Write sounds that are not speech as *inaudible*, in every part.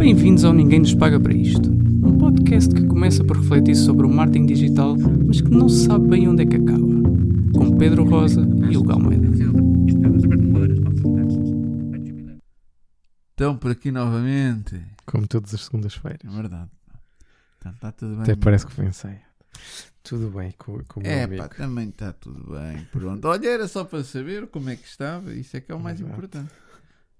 Bem-vindos ao Ninguém Nos Paga para Isto. Um podcast que começa por refletir sobre o marketing digital, mas que não se sabe bem onde é que acaba. Com Pedro Rosa e Hugo Almeida. Então, por aqui novamente. Como todas as segundas-feiras. É verdade. Está tá tudo bem. Até parece que foi ensaio. Tudo bem com, com o meu É, amigo. pá, também está tudo bem. Pronto. Olha, era só para saber como é que estava. Isso é que é o mais Exato. importante.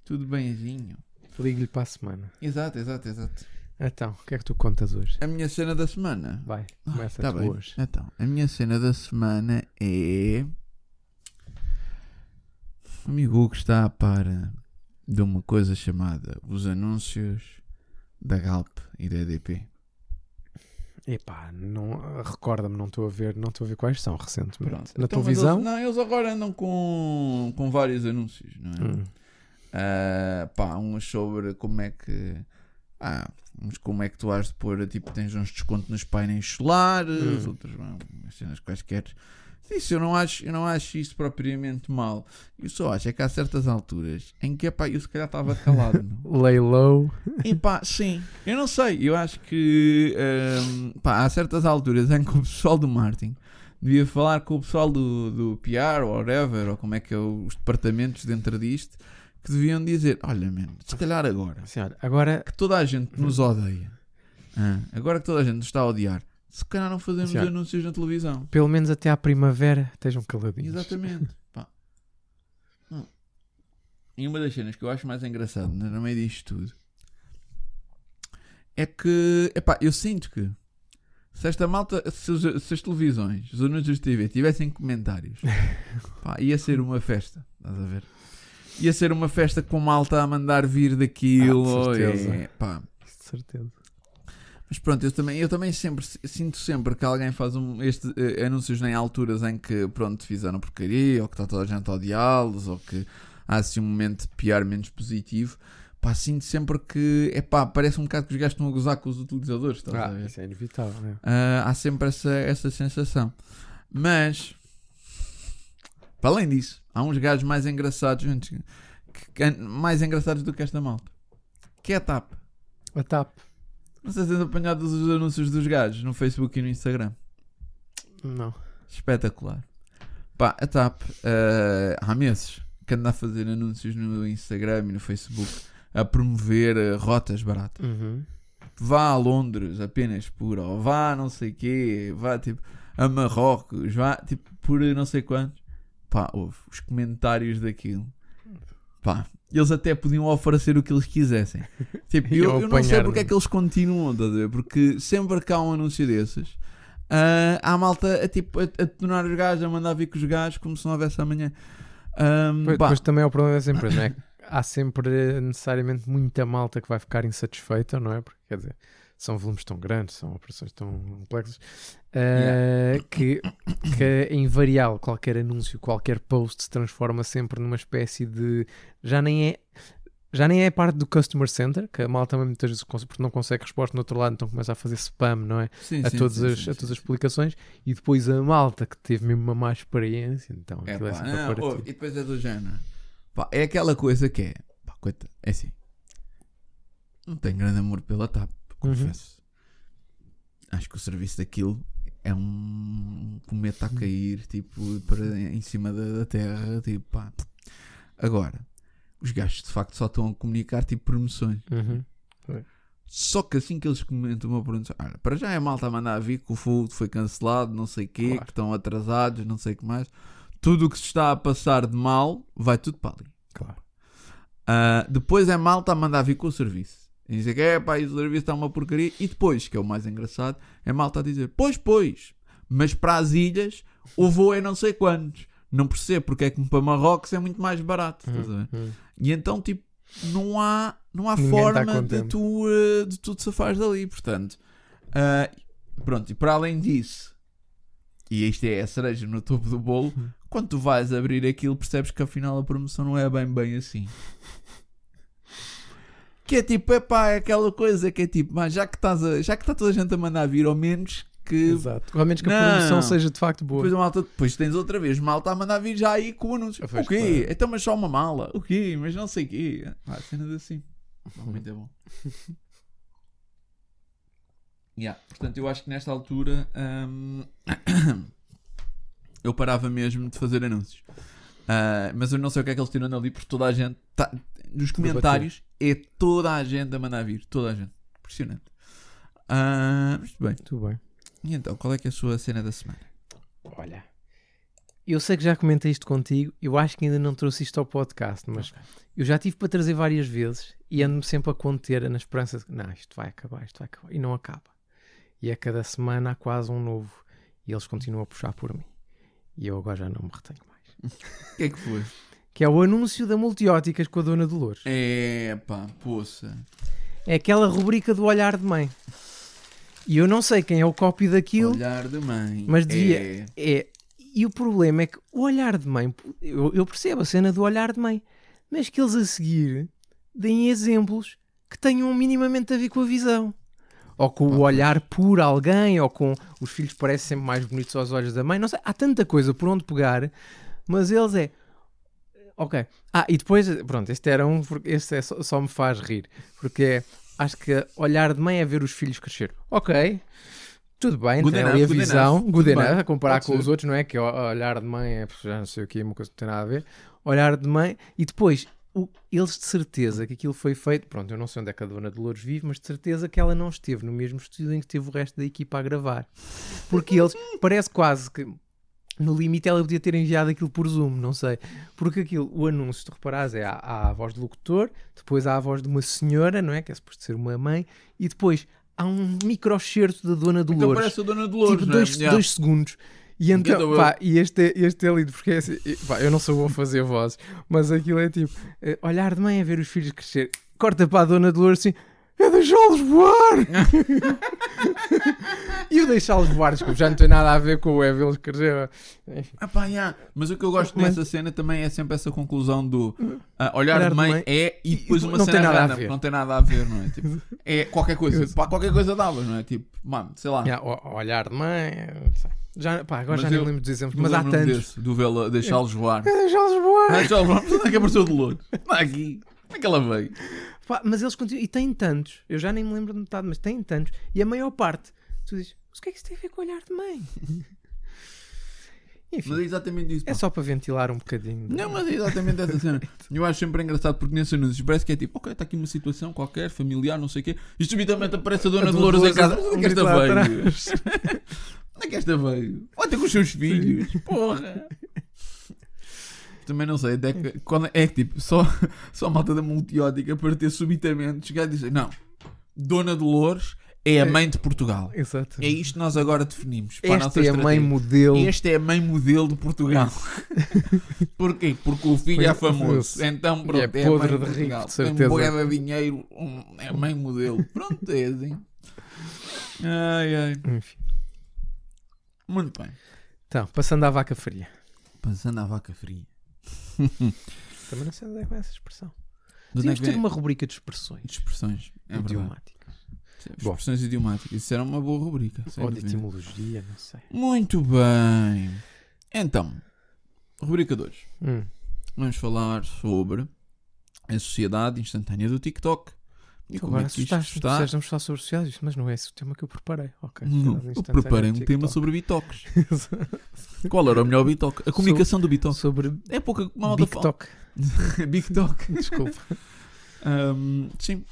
Tudo bemzinho. Ligo-lhe para a semana. Exato, exato, exato. Então, o que é que tu contas hoje? A minha cena da semana. Vai, Ah, começa tá tu bem. hoje. Então, a minha cena da semana é. O amigo Hugo está a par de uma coisa chamada os anúncios da Galp e da EDP. Epá, não, recorda-me, não estou a ver, não estou a ver quais são recentemente. Pronto. Na Então, televisão? Eles, não, eles agora andam com, com vários anúncios, não é? Hum, Ah, pá, uns sobre como é que. Ah, uns como é que tu has de pôr, tipo, tens uns descontos nos painéis solares, Hum. outros, bom, umas cenas quaisquer. Isso eu não acho, eu não acho isso propriamente mal. Eu só acho é que há certas alturas em que, pá, eu se calhar estava calado. *laughs* Lay low. E pá, sim, eu não sei. Eu acho que hum, pá, há certas alturas em que o pessoal do marketing devia falar com o pessoal do, do PR ou whatever, ou como é que é os departamentos dentro disto, que deviam dizer: Olha, mano, se calhar agora olha, agora, que toda a gente nos odeia, ah, agora que toda a gente nos está a odiar, se calhar não fazemos Sim. anúncios na televisão. pelo menos até à primavera, estejam caladinhos. Exatamente. *laughs* Pá. Hum. E uma das cenas que eu acho mais engraçado no no meio disto tudo é que, epá, eu sinto que se esta malta, se, os- se as televisões, os anúncios de TV tivessem comentários, *laughs* pá, ia ser uma festa, estás a ver? Ia ser uma festa com malta a mandar vir daquilo. Ah, de certeza. é, pá. De certeza. Mas pronto, eu também, eu também sempre sinto sempre que alguém faz um, este, eh, anúncios em alturas em que pronto, fizeram porcaria, ou que está toda a gente a odiá-los, ou que há assim um momento de piar menos positivo. Pá, sinto sempre que é pá, parece um bocado que os gajos estão a gozar com os utilizadores, estás a Ah, ver? isso é inevitável. Ah, há sempre essa, essa sensação. Mas, para além disso, há uns gajos mais engraçados, gente, que- que- mais engraçados do que esta malta, que é a TAP. A TAP. Não sei se tens apanhado os anúncios dos gajos no Facebook e no Instagram. Não. Espetacular. Pá, a TAP eh, há meses que anda a fazer anúncios no Instagram e no Facebook a promover eh, rotas baratas. Uhum. Vá a Londres apenas por, ou vá a não sei quê, vá tipo a Marrocos, vá tipo por não sei quantos. Pá, houve os comentários daquilo. Pá, eles até podiam oferecer o que eles quisessem. *laughs* Tipo, eu, eu não sei porque é não? que eles continuam, ver? Porque sempre que há um anúncio desses, ah, há malta a, tipo, a, a tornar os gajos, a mandar vir com os gajos como se não houvesse amanhã. Pois, pá, pois também é o problema dessa empresa, não é? *laughs* Há sempre necessariamente muita malta que vai ficar insatisfeita, não é? Porque quer dizer, são volumes tão grandes, são operações tão complexas, eh, que, que é invariável qualquer anúncio, qualquer post se transforma sempre numa espécie de. Já nem é. Já nem é parte do customer center, que a malta também muitas vezes porque não consegue resposta no outro lado, então começa a fazer spam, não é? sim, a, sim, todas sim, as, a todas as publicações e depois a malta que teve mesmo uma má experiência, então É, é pá, não, e depois é do género. Pá, é aquela coisa que é. Pá, coita, é assim. Não tenho grande amor pela TAP, Uhum. confesso. Acho que o serviço daquilo é um cometa a cair, tipo, para, em cima da, da terra. Tipo, pá. Agora, os gajos de facto só estão a comunicar tipo promoções. Uhum. Só que assim que eles comentam uma promoção, olha, para já é malta a mandar vir que o fogo foi cancelado, não sei o quê, Claro. que estão atrasados, não sei o que mais. Tudo o que se está a passar de mal vai tudo para ali. Claro. Ah, depois é malta a mandar vir com o serviço. E dizer que é pá, o serviço está uma porcaria. E depois, que é o mais engraçado, é malta a dizer: Pois, pois, mas para as ilhas o voo é não sei quantos. Não percebo porque é que para Marrocos é muito mais barato. estás a ver? Uhum. E então, tipo, não há, não há Ninguém tá forma de tu, eh, de tu te safares dali. Portanto, ah, pronto, e para além disso, e isto é a cereja no topo do bolo, Uhum. quando tu vais abrir aquilo, percebes que afinal a promoção não é bem, bem assim. Que é tipo, epá, é aquela coisa que é tipo, mas já que, estás a- já que está toda a gente a mandar vir, ao menos que Exato. Ao menos que a Não. promoção seja de facto boa. depois, a malta, depois tens outra vez malta a mandar vir já aí com o anúncio. Ah, pois, o quê? Então, mas só uma mala. O quê? Mas não sei o quê. Ah, cenas assim. Muito é bom. *laughs* Yeah, Portanto, eu acho que nesta altura hum, *coughs* eu parava mesmo de fazer anúncios. Ah, mas eu não sei o que é que eles tiram ali, porque toda a gente tá, nos comentários é toda a gente a mandar vir. Toda a gente. Impressionante. Ah, mas bem. Muito bem. E então, qual é que é a sua cena da semana? Olha, eu sei que já comentei isto contigo, eu acho que ainda não trouxe isto ao podcast, mas eu já tive para trazer várias vezes e ando-me sempre a conter na esperança de que não, isto vai acabar, isto vai acabar, e não acaba. E a cada semana há quase um novo e eles continuam a puxar por mim. E eu agora já não me retenho mais. *laughs* O que é que foi? Que é o anúncio da Multióticas com a Dona Dolores. É pá, poça. É aquela rubrica do olhar de mãe. E eu não sei quem é o copy daquilo, Olhar de mãe. mas devia. É. É. E o problema é que o olhar de mãe, eu, eu percebo a cena do olhar de mãe, mas que eles a seguir deem exemplos que tenham minimamente a ver com a visão. Ou com o olhar por alguém, ou com os filhos parecem sempre mais bonitos aos olhos da mãe. Não sei, há tanta coisa por onde pegar, mas eles é. Ok. Ah, e depois, pronto, este era um, porque este é só, só me faz rir, porque é, acho que olhar de mãe é ver os filhos crescer. Ok. Tudo bem, Good tem enough, ali a good visão, enough. good bem, enough, a comparar com ser. os outros, não é? Que olhar de mãe é, já não sei o que, uma coisa que não tem nada a ver. Olhar de mãe, e depois, o- eles de certeza que aquilo foi feito, pronto, eu não sei onde é que a Dona Dolores vive, mas de certeza que ela não esteve no mesmo estúdio em que esteve o resto da equipa a gravar. Porque eles, parece quase que, no limite, ela podia ter enviado aquilo por Zoom, não sei. Porque aquilo, o anúncio, se tu reparares, é há, a voz do locutor, depois há a voz de uma senhora, não é? Que é suposto ser uma mãe, e depois há um microcerto da Dona Então Dolores parece a Dona Dolores, tipo é? dois, Yeah. dois segundos. E então, pá, e este, é- este é lindo, porque é assim, pá, eu não sou bom a fazer vozes, mas aquilo é tipo, eh, olhar de mãe é ver os filhos crescer, corta para a Dona Dolores assim, é deixá-los voar! *laughs* e o deixá-los voar, desculpa, já não tem nada a ver com o crescer. Enfim, Ah pá, yeah. Mas o que eu gosto Mas- nessa cena também é sempre essa conclusão do ah, olhar, Olhar de de mãe, mãe é e depois uma não cena tem nada a ver. não tem nada a ver, não é? Tipo, é qualquer coisa, Eu- pá, qualquer coisa dava, não é? Tipo, mano, sei lá. yeah, olhar de mãe, não sei. já, pá, agora Mas já nem eu- lembro dos exemplos, mas há tantos. desse, do vê-la deixá-los voar. É deixá-los voar! Deixá-los voar, mas onde é que apareceu o Dolores? Está aqui. Como é que ela veio? Pá, mas eles continuam. E têm tantos. Eu já nem me lembro de metade, mas têm tantos. E a maior parte. Tu dizes, mas o que é que isso tem a ver com o olhar de mãe? *laughs* Enfim, Mas é exatamente isso. é pá. só para ventilar um bocadinho. Não, mas é exatamente essa cena. *laughs* Eu acho sempre engraçado porque nesses anúncios parece que é tipo, ok, está aqui uma situação qualquer, familiar, não sei o quê, e subitamente aparece a Dona A Dolores em casa. Onde é que esta veio? Onde é que esta veio? Ter com os seus filhos, *laughs* porra. Também não sei, até que- quando é que tipo, só, *laughs* só a malta da multiótica para ter subitamente chegar e dizer: Não, Dona Dolores é a mãe de Portugal. Exato. É isto que nós agora definimos. Para Esta é a mãe modelo. Este é a mãe modelo de Portugal. *laughs* Porquê? Porque o filho é famoso. Então, pronto, é é, a mãe podre de de rico, Portugal. de Tem de dinheiro, um- é a mãe modelo. Pronto, é assim. Ai, ai. Enfim. Muito bem. Então, passando à vaca fria. Passando à vaca fria. *laughs* Também não sei onde é que vai essa expressão. É Tínhamos que ter uma rubrica de expressões De expressões. É idiomáticas. Sim, Bom. Expressões idiomáticas. Isso era uma boa rubrica. Ou de etimologia, não sei. Muito bem. Então, rubrica 2. Hum. Vamos falar sobre a sociedade instantânea do TikTok. E Tu como agora é que isto está? Disseste, Vamos falar sobre sociais, mas não é esse o tema que eu preparei. Ok. Não, eu preparei um tema sobre bitoques. *laughs* Qual era o melhor bitoque? A comunicação do bitoque. Sobre É pouca malta. TikTok. *laughs* Bitoque. Desculpa. Ahm, sim.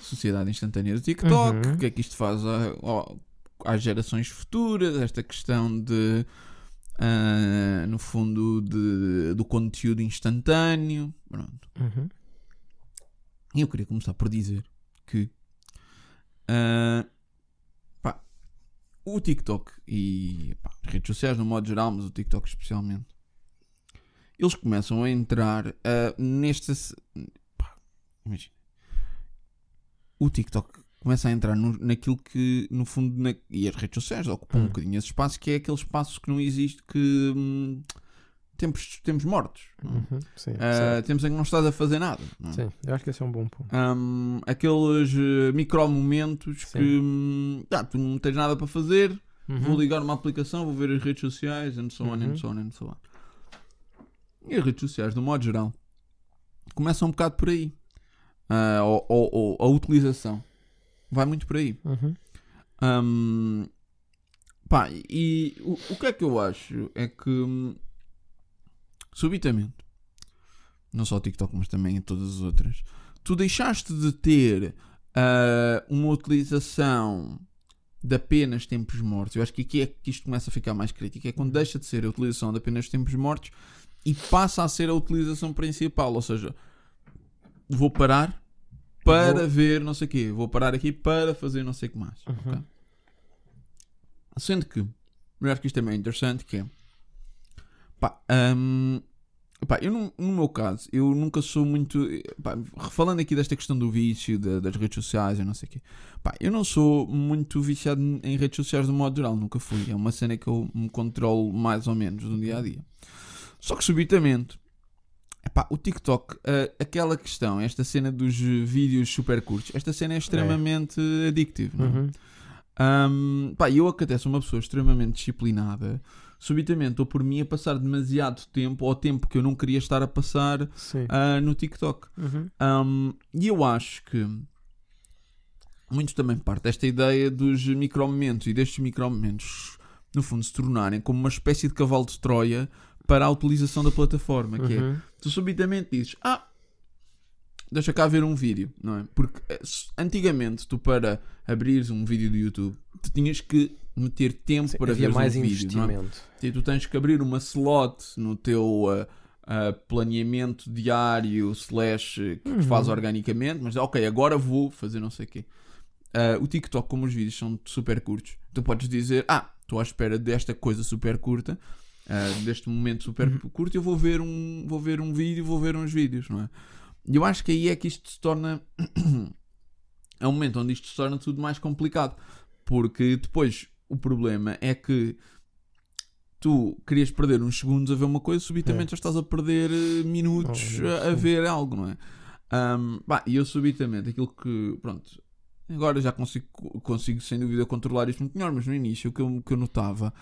Sociedade instantânea do TikTok. Uhum. O que é que isto faz às gerações futuras? Esta questão de. ah, no fundo, de- do conteúdo instantâneo. Pronto. Uhum. E eu queria começar por dizer que ah, pá, o TikTok e pá, as redes sociais no modo geral, mas o TikTok especialmente, eles começam a entrar ah, nesta. se- pá, imagina. O TikTok começa a entrar no- naquilo que, no fundo, na- e as redes sociais ocupam um Hum. bocadinho esse espaço, que é aquele espaço que não existe, que hum, tempos, tempos mortos. Uhum. Sim, certo. tempos em que não estás a fazer nada. não é? Sim, eu acho que esse é um bom ponto. Hum, aqueles eh, micromomentos Sim. que ah, tu não tens nada para fazer, Uhum. vou ligar uma aplicação, vou ver as redes sociais, and so on, Uhum. and so on, and so on. E as redes sociais, de modo geral, começam um bocado por aí. Ah, ou, ou- ou a utilização vai muito por aí. Uhum. Hum, pá, e o, o que é que eu acho é que hum, subitamente, não só o TikTok, mas também em todas as outras, tu deixaste de ter ah, uma utilização de apenas tempos mortos. Eu acho que aqui é que isto começa a ficar mais crítico. É quando deixa de ser a utilização de apenas tempos mortos e passa a ser a utilização principal. Ou seja, vou parar para Vou- ver não sei o quê. Vou parar aqui para fazer não sei o que mais. Uhum. ok? Sendo que, acho que isto também é interessante, que é... Pá, hum, pá, eu no, no meu caso, eu nunca sou muito... Pá, falando aqui desta questão do vício, da- das redes sociais e não sei o quê. Pá, eu não sou muito viciado em redes sociais de modo geral, nunca fui. É uma cena que eu me controlo mais ou menos no dia a dia. Só que subitamente, epá, o TikTok, ah, aquela questão, esta cena dos vídeos super curtos, esta cena é extremamente addictive. Não é? Uhum. Um, pá, eu sou uma pessoa extremamente disciplinada, subitamente estou por mim a passar demasiado tempo, ou tempo que eu não queria estar a passar ah, no TikTok. Uhum. Um, e eu acho que muito também parte desta ideia dos micromomentos e destes micromomentos, no fundo, se tornarem como uma espécie de cavalo de Troia para a utilização da plataforma, que é Uhum. tu subitamente dizes, ah, deixa cá ver um vídeo, não é? Porque eh, antigamente tu para abrires um vídeo do YouTube, tu tinhas que meter tempo Sim, para ver mais um vídeo, é? investimento. E tu tens que abrir uma slot no teu ah, ah, planeamento diário slash eh, que Uhum. faz organicamente, mas ok, agora vou fazer não sei o quê. Ah, o TikTok, como os vídeos são super curtos, tu podes dizer, ah, estou à espera desta coisa super curta, deste momento super Uhum. curto, eu vou ver um, vou ver um vídeo, vou ver uns vídeos, não é? E eu acho que aí é que isto se torna *clears throat* é um momento onde isto se torna tudo mais complicado. Porque depois o problema é que tu querias perder uns segundos a ver uma coisa, subitamente já estás a perder eh, minutos Oh, a, ver algo, não é? Pá, e eu subitamente, aquilo que, pronto, agora já consigo, consigo sem dúvida controlar isto muito melhor, mas no início o que eu, que eu notava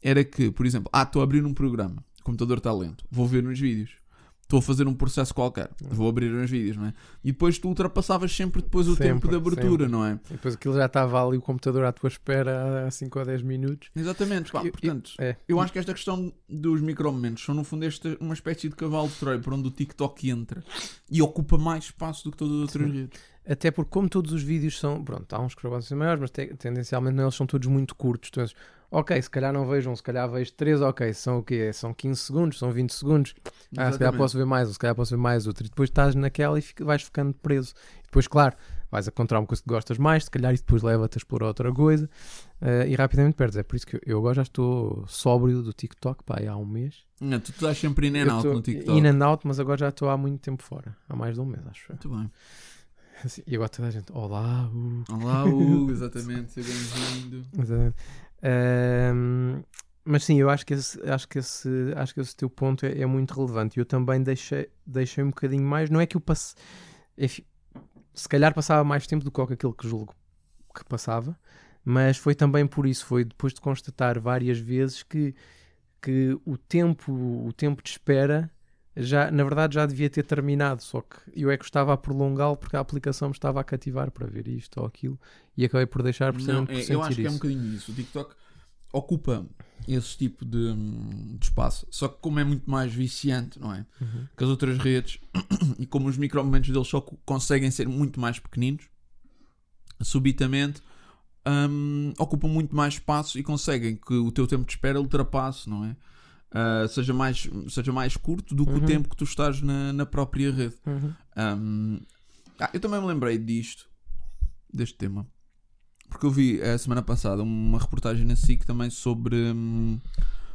era que, por exemplo, ah, estou a abrir um programa, o computador está lento, vou ver uns vídeos. Estou a fazer um processo qualquer, vou abrir uns vídeos, não é? E depois tu ultrapassavas sempre depois o tempo Sempre, de abertura, sempre. não é? E depois aquilo já estava ali o computador à tua espera há 5 ou 10 minutos. Exatamente, pá, Eu- eu- portanto, É. eu acho que esta questão dos micromomentos são no fundo esta, uma espécie de cavalo de Troia por onde o TikTok entra e ocupa mais espaço do que todas as outras redes. Até porque, como todos os vídeos são. Pronto, há uns que podem ser maiores, mas te- tendencialmente eles são todos muito curtos. Tu dizes, ok, se calhar não vejo um, se calhar vejo três, ok, são o quê? São 15 segundos, são 20 segundos. Ah, se calhar posso ver mais, ou se calhar posso ver mais outro. E depois estás naquela e fica- vais ficando preso. E depois, claro, vais a encontrar uma coisa que gostas mais, se calhar, e depois leva-te a explorar outra coisa eh, e rapidamente perdes. É por isso que eu, eu agora já estou sóbrio do TikTok, pá, há um mês. Não, tu estás sempre in and out no TikTok. In and out, mas agora já estou há muito tempo fora. Há mais de um mês, acho. Muito bem. *laughs* Assim, E agora toda a gente, olá, uh. Olá, Hugo, *laughs* exatamente, seja bem-vindo. Exatamente. Mas sim, eu acho que esse, acho que esse, acho que esse teu ponto é, é muito relevante. Eu também deixei, deixei um bocadinho mais. Não é que eu passe. se calhar passava mais tempo do que aquilo que julgo que passava, mas foi também por isso. Foi depois de constatar várias vezes que, que o tempo o tempo de espera já na verdade já devia ter terminado só que eu é que estava a prolongá-lo porque a aplicação me estava a cativar para ver isto ou aquilo e acabei por deixar Não, por é- sentir eu acho que é um isso. bocadinho isso. O TikTok ocupa esse tipo de, de espaço, só que como é muito mais viciante, não é? Uhum. que as outras redes *coughs* e como os micromomentos deles só co- conseguem ser muito mais pequeninos, subitamente hum, ocupam muito mais espaço e conseguem que o teu tempo de espera ultrapasse, não é? Ah, seja, mais, seja mais curto do que Uhum. o tempo que tu estás na, na própria rede. Uhum. Hum, ah, eu também me lembrei disto, deste tema, porque eu vi a semana passada uma reportagem na SIC também sobre, hum,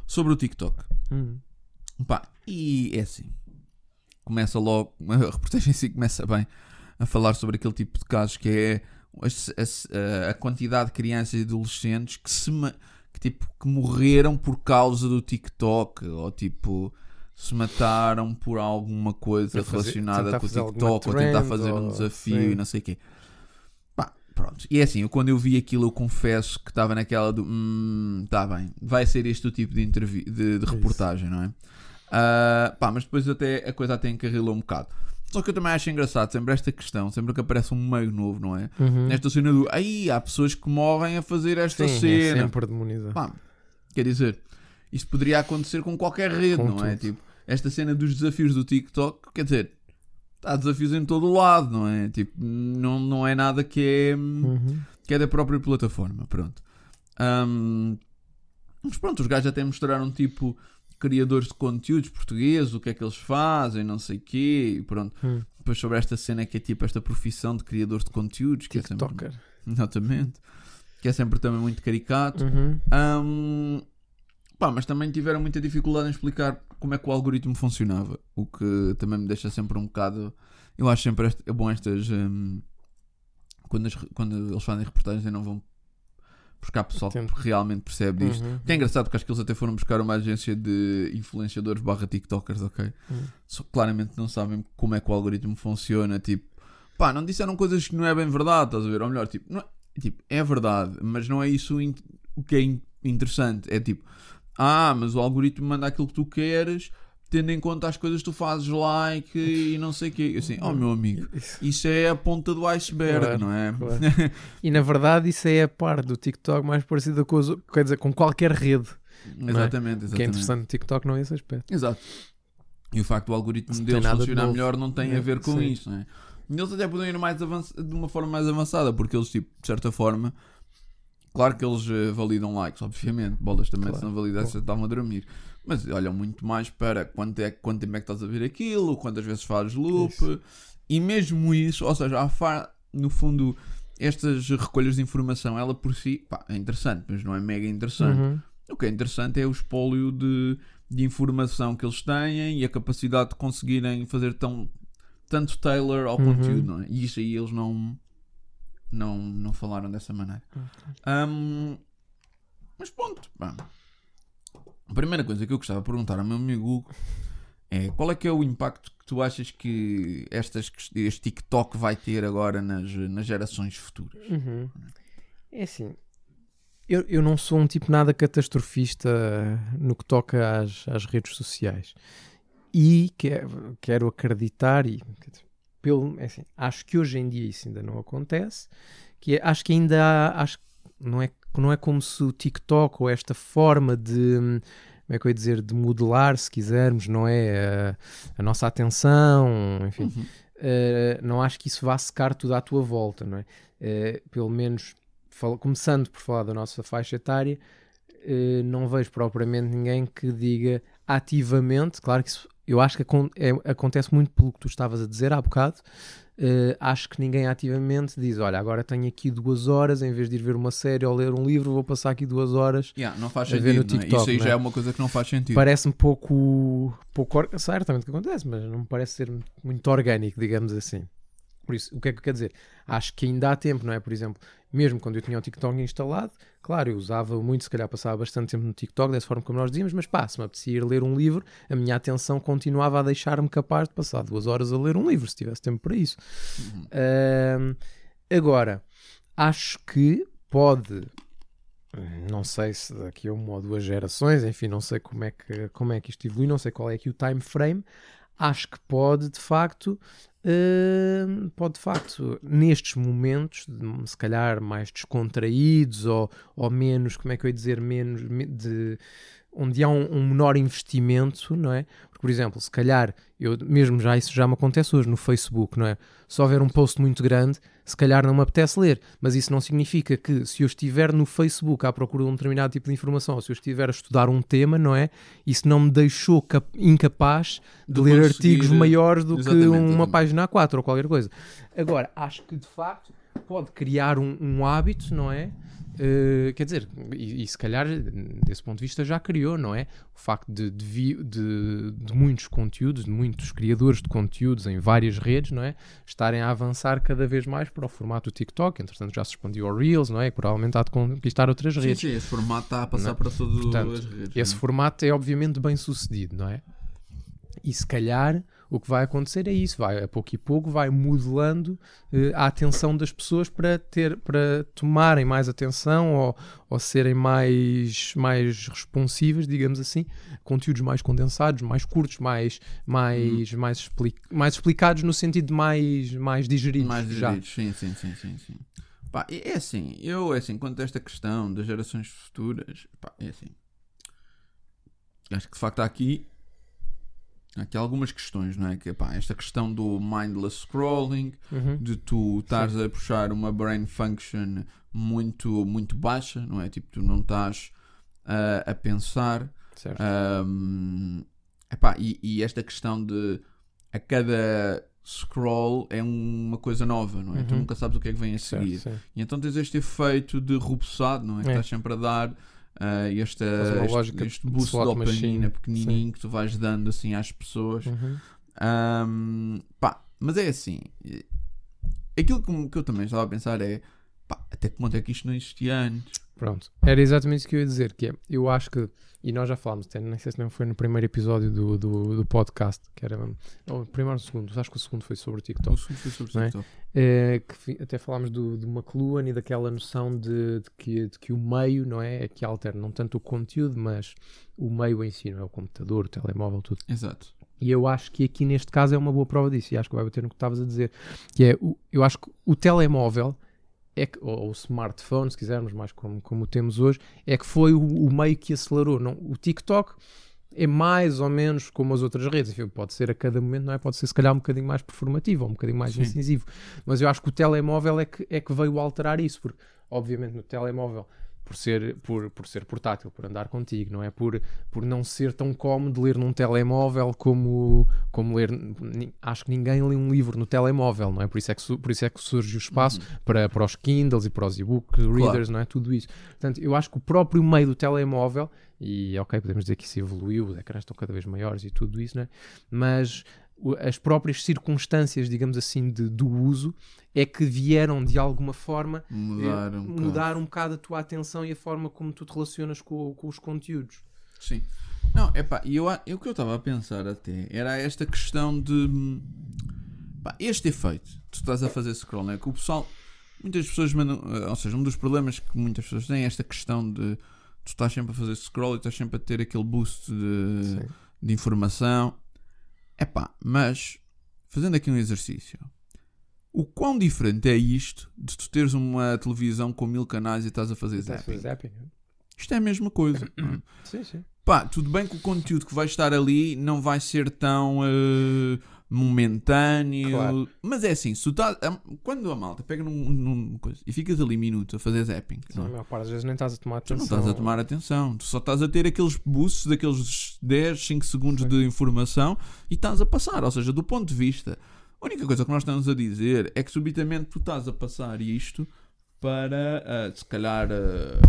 sobre o TikTok. Uhum. Pá, e é assim. Começa logo, *laughs* a reportagem em si começa bem a falar sobre aquele tipo de casos que é as- a, a quantidade de crianças e adolescentes que se que, tipo, que morreram por causa do TikTok ou tipo se mataram por alguma coisa fazer- relacionada com o TikTok ou tentar fazer um desafio sim. e não sei o quê. Pá, pronto. E é assim, eu, quando eu vi aquilo, eu confesso que estava naquela do hum, tá bem, vai ser este o tipo de, de, de reportagem, não é? Ah, pá, mas depois até a coisa até encarrilou um bocado. Só que eu também acho engraçado sempre esta questão, sempre que aparece um meio novo, não é? Uhum. Nesta cena do aí há pessoas que morrem a fazer esta Sim, é cena. sempre demonizado. Pá, quer dizer, isto poderia acontecer com qualquer rede, Com não é? tudo. Tipo, esta cena dos desafios do TikTok, quer dizer, há desafios em todo o lado, não é? Tipo, não, não é nada que é, Uhum. que é da própria plataforma, pronto. Ahm, mas pronto, os gajos até mostraram tipo criadores de conteúdos portugueses, o que é que eles fazem, não sei o quê, e pronto. Hum. Depois sobre esta cena que é tipo esta profissão de criador de conteúdos, que é sempre, TikToker. exatamente, que é sempre também muito caricato. Uhum. Ahm, pá, mas também tiveram muita dificuldade em explicar como é que o algoritmo funcionava, o que também me deixa sempre um bocado. Eu acho sempre este- é bom estas. ahm, quando, as- quando eles fazem reportagens e não vão buscar pessoal Entendo. que realmente percebe disto. Uhum. O que é engraçado porque acho que eles até foram buscar uma agência de influenciadores barra TikTokers, ok? Uhum. Só que claramente não sabem como é que o algoritmo funciona. Tipo, pá, não disseram coisas que não é bem verdade, estás a ver? Ou melhor, tipo, não é, tipo, é verdade, mas não é isso o que é in- interessante. É tipo, ah, mas o algoritmo manda aquilo que tu queres, tendo em conta as coisas que tu fazes like e não sei o quê. Eu assim, oh meu amigo, Isso. é a ponta do iceberg, Claro, não é? claro. *laughs* E na verdade isso é a parte do TikTok mais parecida com, os, quer dizer, com qualquer rede. exatamente, exatamente. O que é interessante no TikTok não é esse aspecto. Exato. E o facto do algoritmo Não deles de funcionar novo. melhor não tem a É, ver com sim. isso, não é? Eles até podem ir mais de uma forma mais avançada, porque eles, tipo, de certa forma, claro que eles eh, validam likes, obviamente, bolas também, Claro, se não validassem estavam a dormir. Mas olham muito mais para quanto, é, quanto tempo é que estás a ver aquilo, quantas vezes fazes loop, Isso. e mesmo isso, ou seja, fa- no fundo, estas recolhas de informação, ela por si, pá, é interessante, mas não é mega interessante. Uhum. O que é interessante é o espólio de, de informação que eles têm e a capacidade de conseguirem fazer tão, tanto tailor ao Uhum. conteúdo, não é? E isso aí eles não, não, não falaram dessa maneira. Ahm, mas pronto, pá. A primeira coisa que eu gostava de perguntar ao meu amigo Hugo é qual é que é o impacto que tu achas que estas, este TikTok vai ter agora nas, nas gerações futuras? Uhum. É assim, eu, eu não sou um tipo nada catastrofista no que toca às, às redes sociais. E quero, quero acreditar, e pelo, é assim, acho que hoje em dia isso ainda não acontece. Que é- acho que ainda há, acho, não, é, não é como se o TikTok ou esta forma de como é que eu ia dizer, de modelar, se quisermos, não é? A, a nossa atenção, enfim, Uhum. Uh, não acho que isso vá secar tudo à tua volta, não é? Uh, pelo menos, fala- começando por falar da nossa faixa etária, uh, não vejo propriamente ninguém que diga ativamente, claro que isso, eu acho que é- acontece muito pelo que tu estavas a dizer há bocado, uh, acho que ninguém ativamente diz, olha, agora tenho aqui duas horas, em vez de ir ver uma série ou ler um livro, vou passar aqui duas horas Yeah, não faz A ver no sentido, não é? TikTok, Isso aí não já é? uma coisa que não faz sentido. Parece-me pouco, pouco certamente que acontece, mas não me parece ser muito orgânico, digamos assim. Por isso, o que é que quer dizer? Acho que ainda há tempo, não é? Por exemplo, mesmo quando eu tinha o TikTok instalado, claro, eu usava muito, se calhar passava bastante tempo no TikTok, dessa forma como nós dizíamos, mas pá, se me apetecia ir ler um livro, a minha atenção continuava a deixar-me capaz de passar duas horas a ler um livro, se tivesse tempo para isso. Uhum. Ahm, agora, acho que pode, não sei se daqui a uma ou duas gerações, enfim, não sei como é que, como é que isto evolui, não sei qual é aqui o time frame, acho que pode de facto, ahm, pode de facto, nestes momentos, se calhar mais descontraídos ou, ou menos, como é que eu ia dizer, menos me- de onde há um, um menor investimento, não é? Porque, por exemplo, se calhar, eu mesmo já isso já me acontece hoje no Facebook, não é? Se houver um post muito grande, se calhar não me apetece ler, mas isso não significa que se eu estiver no Facebook à procura de um determinado tipo de informação, ou se eu estiver a estudar um tema, não é? Isso não me deixou cap- incapaz de, De ler artigos maiores do que uma página A4 ou qualquer coisa. Agora, acho que de facto pode criar um, um hábito, não é? Uh, quer dizer, e, e se calhar desse ponto de vista já criou, não é? O facto de, de, de- de muitos conteúdos, de muitos criadores de conteúdos em várias redes, não é? Estarem a avançar cada vez mais para o formato do TikTok, entretanto já se expandiu ao Reels, não é? Que provavelmente há de conquistar outras Sim, redes. sim, esse formato está a passar Não. para todas as redes. Esse é? formato é obviamente bem sucedido, não é? E se calhar o que vai acontecer é isso, vai a pouco e pouco vai modelando eh, a atenção das pessoas para ter para tomarem mais atenção ou, ou serem mais mais responsivas, digamos assim, conteúdos mais condensados, mais curtos, mais mais mais, expli mais explicados no sentido de mais mais digeridos, Mais já. digeridos, sim, sim, sim, sim, sim. Pá, é assim, eu, é assim, quanto a esta questão das gerações futuras, pá, é assim. Acho que de facto há aqui, há aqui algumas questões, não é? Que, pá, esta questão do mindless scrolling, Uhum. de tu estares a puxar uma brain function muito, muito baixa, não é? Tipo, tu não estás ah, a pensar. Certo. Um, epá, e, e esta questão de a cada scroll é uma coisa nova, não é? Tu Uhum. nunca sabes o que é que vem a certo, seguir. sim. E então tens este efeito de rubuçado, não é? Que É. estás sempre a dar uma este, este de boost de dopamina pequenininho que tu vais dando assim às pessoas. Uhum. Um, pá, mas é assim. Aquilo que, que eu também estava a pensar é pá, até que ponto é que isto não existia antes? Pronto, era exatamente isso que eu ia dizer, que é, eu acho que, e nós já falámos, até, nem sei se não foi no primeiro episódio do, do, do podcast, que era, ou o primeiro ou o segundo, acho que o segundo foi sobre o O TikTok, assunto foi sobre Não é? TikTok. é, que fi- até falámos do, do McLuhan e daquela noção de, de que, de que o meio, não é, é que altera não tanto o conteúdo, mas o meio em si, não é, o computador, o telemóvel, tudo. Exato. E eu acho que aqui neste caso é uma boa prova disso, e acho que vai bater no que estavas a dizer, que é, o- eu acho que o telemóvel, é que, ou o smartphone, se quisermos, mais como, como temos hoje, é que foi o, o meio que acelerou. Não, o TikTok é mais ou menos como as outras redes, enfim, pode ser a cada momento, não é? Pode ser se calhar um bocadinho mais performativo ou um bocadinho mais Sim. incisivo, mas eu acho que o telemóvel é que, é que veio alterar isso, porque obviamente no telemóvel por ser, por, por ser portátil, por andar contigo, não é? Por, por não ser tão cómodo ler num telemóvel como, como ler. Acho que ninguém lê um livro no telemóvel, não é? Por isso é que, por isso é que surge o espaço para, para os Kindles e para os e-book readers, não é? Tudo isso. Portanto, eu acho que o próprio meio do telemóvel, e ok, podemos dizer que isso evoluiu, os ecrãs estão cada vez maiores e tudo isso, não é? Mas as próprias circunstâncias, digamos assim, de, do uso é que vieram de alguma forma Mudar eh, um bocado. mudar um bocado a tua atenção e a forma como tu te relacionas com, com os conteúdos. Sim. Não, é pá, eu, eu o que eu estava a pensar até era esta questão de. pá, este efeito. Tu estás a fazer scroll, não é? Que o pessoal. Muitas pessoas mandam. eh, Ou seja, um dos problemas que muitas pessoas têm é esta questão de. Tu estás sempre a fazer scroll e estás sempre a ter aquele boost de, de informação. É pá, mas. Fazendo aqui um exercício. O quão diferente é isto de tu teres uma televisão com mil canais e estás a fazer Estás zapping? zapping? Isto é a mesma coisa. *coughs* é? Sim, sim. Pá, tudo bem que o conteúdo que vai estar ali não vai ser tão eh, momentâneo. Claro. Mas é assim, se tu tá, a- quando a malta pega num, num coisa e ficas ali minutos a fazer zapping, Sim, não é? das vezes nem estás a tomar tu não atenção. estás a tomar atenção. Tu só estás a ter aqueles boosts daqueles 10, 5 segundos Sim. de informação e estás a passar. Ou seja, do ponto de vista, a única coisa que nós estamos a dizer é que subitamente tu estás a passar isto para ah, se calhar. ah,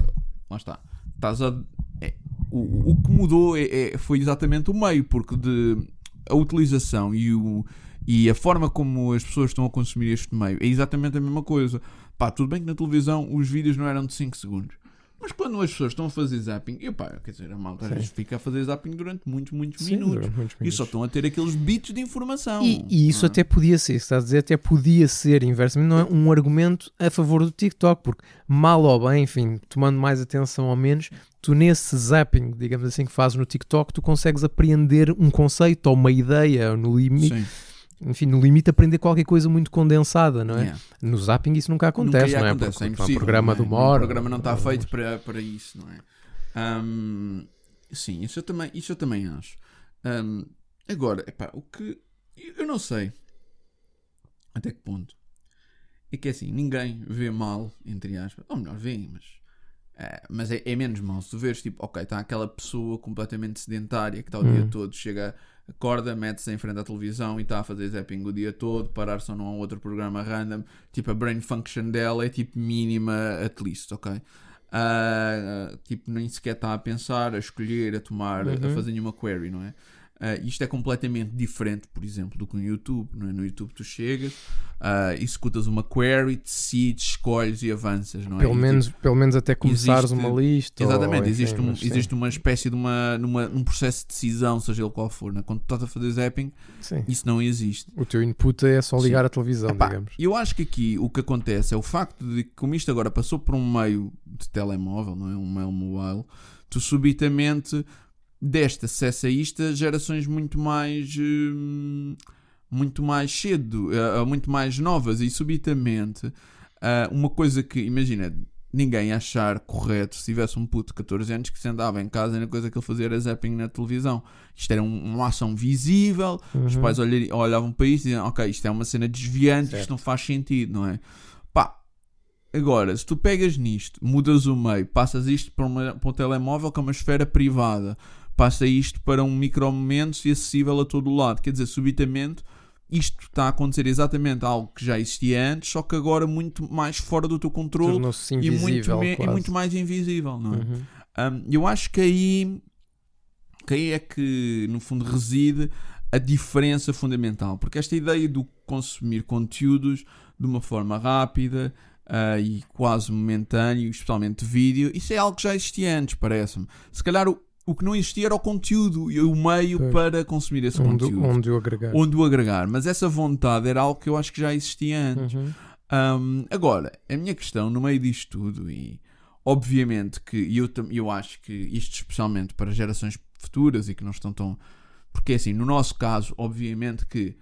lá está. Estás a. é, o, o que mudou é, é- foi exatamente o meio, porque de, a utilização e, o, e a forma como as pessoas estão a consumir este meio é exatamente a mesma coisa. Pá, tudo bem que na televisão os vídeos não eram de 5 segundos. Mas quando as pessoas estão a fazer zapping, e pá, quer dizer, a malta às vezes fica a fazer zapping durante muitos, muitos Sim, minutos. muitos E só minutos. estão a ter aqueles bits de informação. E, e isso é? até podia ser, se estás a dizer, até podia ser inversamente, não é um argumento a favor do TikTok, porque mal ou bem, enfim, tomando mais atenção ou menos, tu nesse zapping, digamos assim, que fazes no TikTok, tu consegues apreender um conceito ou uma ideia, no limite, Sim. Enfim, no limite aprender qualquer coisa muito condensada, não é? Yeah. No zapping isso nunca Nunca acontece, ia não é? acontecer, Porque é é um programa é? de uma hora. O programa não está feito para, para isso, não é? Ahm, sim, isso eu também, isso eu também acho. Ahm, agora, epá, o que. Eu não sei até que ponto. É que é assim, ninguém vê mal, entre aspas. Ou melhor, vê, mas. eh, mas é, é menos mal. Se tu vês, tipo, ok, está aquela pessoa completamente sedentária que está o dia Hum. todo, chega, acorda, mete-se em frente à televisão e está a fazer zapping o dia todo, parar só num outro programa random. Tipo, a brain function dela é tipo mínima, at least, ok? Ah, tipo, nem sequer está a pensar, a escolher, a tomar, a Uhum. fazer nenhuma query, não é? Uh, isto é completamente diferente, por exemplo, do que no YouTube. É? No YouTube tu chegas, uh, executas uma query, decides, escolhes e avanças. Não é? Pelo, E, menos, tipo, pelo menos até começares existe- uma lista. Exatamente, ou, enfim, existe, um, existe uma espécie de uma, numa, um processo de decisão, seja ele qual for. Né? Quando tu estás a fazer zapping, Sim. isso não existe. O teu input é só ligar Sim. a televisão, Epá, digamos. Eu acho que aqui o que acontece é o facto de que, como isto agora passou por um meio de telemóvel, não é? Um meio mobile, tu subitamente deste acesso a isto a gerações muito mais. hum, muito mais cedo, eh, muito mais novas, e subitamente ah, uma coisa que, imagina, ninguém achar correto se tivesse um puto de 14 anos que se andava em casa e a coisa que ele fazia era zapping na televisão. Isto era um- uma ação visível, os Uhum. pais olhari- olhavam para isto e diziam, ok, isto é uma cena desviante, Certo. isto não faz sentido, não é? Pá, agora, se tu pegas nisto, mudas o meio, passas isto para, uma- para um telemóvel que é uma esfera privada, passa isto para um micromomentos e acessível a todo o lado, quer dizer, subitamente isto está a acontecer exatamente algo que já existia antes, só que agora muito mais fora do teu controle e muito, e muito mais invisível, não é? Uhum. Um, eu acho que aí, que aí é que, no fundo, reside a diferença fundamental. Porque esta ideia do consumir conteúdos de uma forma rápida ah, e quase momentâneo, especialmente vídeo, isso é algo que já existia antes, parece-me. Se calhar o, o que não existia era o conteúdo e o meio Pois. para consumir esse Onde, conteúdo. onde o agregar. Onde o agregar. Mas essa vontade era algo que eu acho que já existia antes. Uhum. Um, agora, a minha questão no meio disto tudo, e obviamente que eu, eu acho que isto especialmente para gerações futuras e que não estão tão. Porque assim, no nosso caso, obviamente que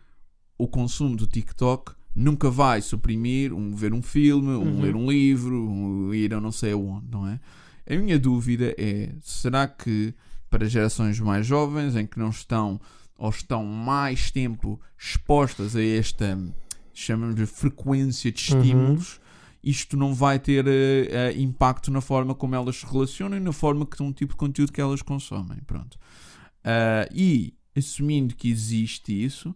o consumo do TikTok nunca vai suprimir um ver um filme, um Uhum. ler um livro, um ir a não sei aonde, não é? A minha dúvida é: será que para gerações mais jovens em que não estão ou estão mais tempo expostas a esta chamamos de frequência de Uhum. estímulos, isto não vai ter eh, eh, impacto na forma como elas se relacionam e na forma que um tipo de conteúdo que elas consomem. Pronto. Ah, e assumindo que existe isso,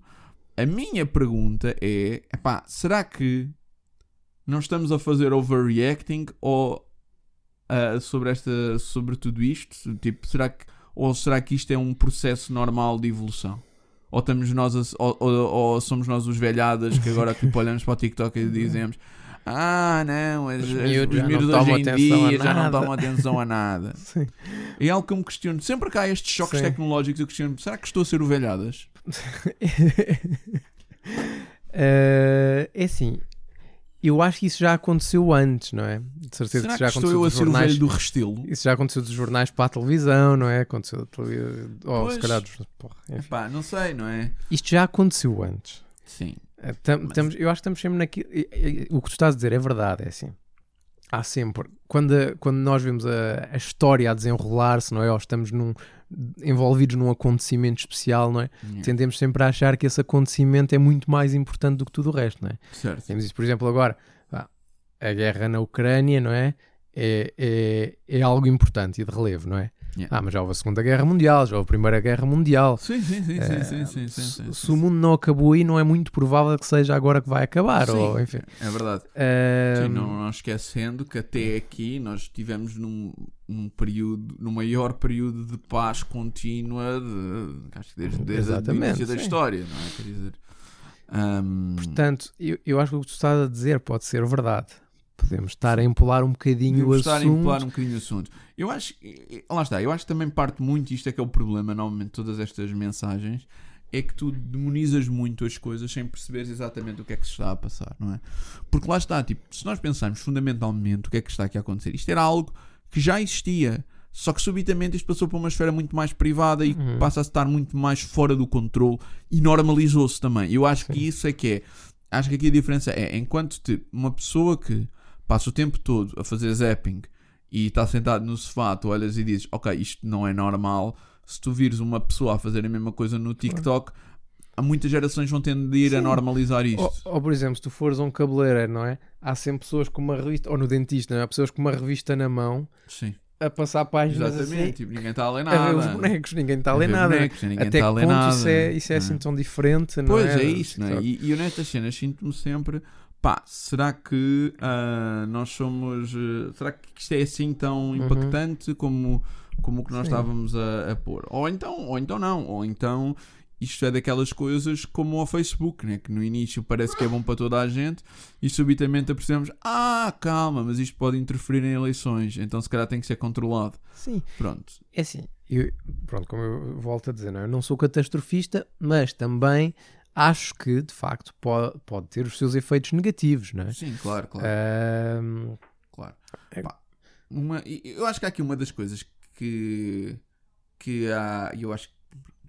a minha pergunta é: epá, será que não estamos a fazer overreacting ou ah, sobre esta sobre tudo isto? Tipo, será que ou será que isto é um processo normal de evolução? Ou, estamos nós a- ou, ou- ou somos nós os velhadas que agora tipo, olhamos para o TikTok e dizemos Ah, não, as, Os as- miúdos os hoje em dia já não nada." tomam atenção a nada. *laughs* É algo que eu me questiono. Sempre que há estes choques Sim. tecnológicos, eu questiono: será que estou a ser o velhadas? *laughs* Eh, é assim, eu acho que isso já aconteceu antes, não é? De certeza Será que já que estou aconteceu eu a dos ser o jornais. velho do restelo? Isso já aconteceu dos jornais para a televisão, não é? Aconteceu da televisão. Ou Pois. se calhar dos. Porra. Epá, não sei, não é? Isto já aconteceu antes. Sim. Eh, tam- Mas- estamos- eu acho que estamos sempre naquilo. O que tu estás a dizer é verdade, é assim. Há sempre. Quando, a- quando nós vemos a, a história a desenrolar-se, não é? Ou estamos num- envolvidos num acontecimento especial, não é? Tendemos sempre a achar que esse acontecimento é muito mais importante do que tudo o resto, não é? Certo. Temos isso, por exemplo, agora, a guerra na Ucrânia, não é? É, é, é algo importante e de relevo, não é? Yeah. Ah, mas já houve a Segunda Guerra Mundial, já houve a Primeira Guerra Mundial. Sim, sim, sim, sim, Eh, sim, sim, sim, se, sim, se o mundo não acabou aí, não é muito provável que seja agora que vai acabar. Sim. Ou, enfim. É verdade. Ahm, Sim, não, não esquecendo que até aqui nós estivemos num, num período, no maior período de paz contínua de, acho que desde, desde o Exatamente, início da história, não é? Quer dizer, Portanto, eu, eu acho que o que tu estás a dizer pode ser verdade. Podemos estar a empolar um bocadinho Devemos o estar a assunto. empolar um bocadinho o assunto. Eu acho, lá está, eu acho que também parte muito, isto é que é o problema, normalmente, de todas estas mensagens, é que tu demonizas muito as coisas sem perceberes exatamente o que é que se está a passar, não é? Porque lá está, tipo, se nós pensarmos fundamentalmente o que é que está aqui a acontecer, isto era algo que já existia, só que subitamente isto passou para uma esfera muito mais privada e Uhum. passa a estar muito mais fora do controle e normalizou-se também. Eu acho que isso é que é. Acho que aqui a diferença é, enquanto te- uma pessoa que passa o tempo todo a fazer zapping e está sentado no sofá, tu olhas e dizes, ok, isto não é normal. Se tu vires uma pessoa a fazer a mesma coisa no TikTok, há muitas gerações vão tender a Sim. normalizar isto. Ou, ou, por exemplo, se tu fores a um cabeleireiro, não é? Há sempre pessoas com uma revista, ou no dentista, não é? Há pessoas com uma revista na mão Sim, a passar páginas exatamente. assim, Tipo, ninguém está a ler a ver nada. os bonecos, ninguém está a A ler nada. bonecos, ninguém Até está que a ler ponto nada. isso é, isso é assim tão diferente, não Pois é? é isso, não é? E, e eu nestas cenas sinto-me sempre, pá, será que ah, nós somos. eh, será que isto é assim tão Uhum. impactante como, como o que nós Sim. estávamos a, a pôr. Ou então, ou então não, ou então isto é daquelas coisas como o Facebook, né? que no início parece que é bom para toda a gente e subitamente apercebemos, ah, calma, mas isto pode interferir em eleições, então se calhar tem que ser controlado. Sim, Pronto. é assim, eu, pronto, como eu volto a dizer, não, é? eu não sou catastrofista, mas também acho que, de facto, pode, pode ter os seus efeitos negativos, não é? Sim, claro, claro. Ahm, claro. É- Pá, uma, eu acho que há aqui uma das coisas que, que há, e eu acho,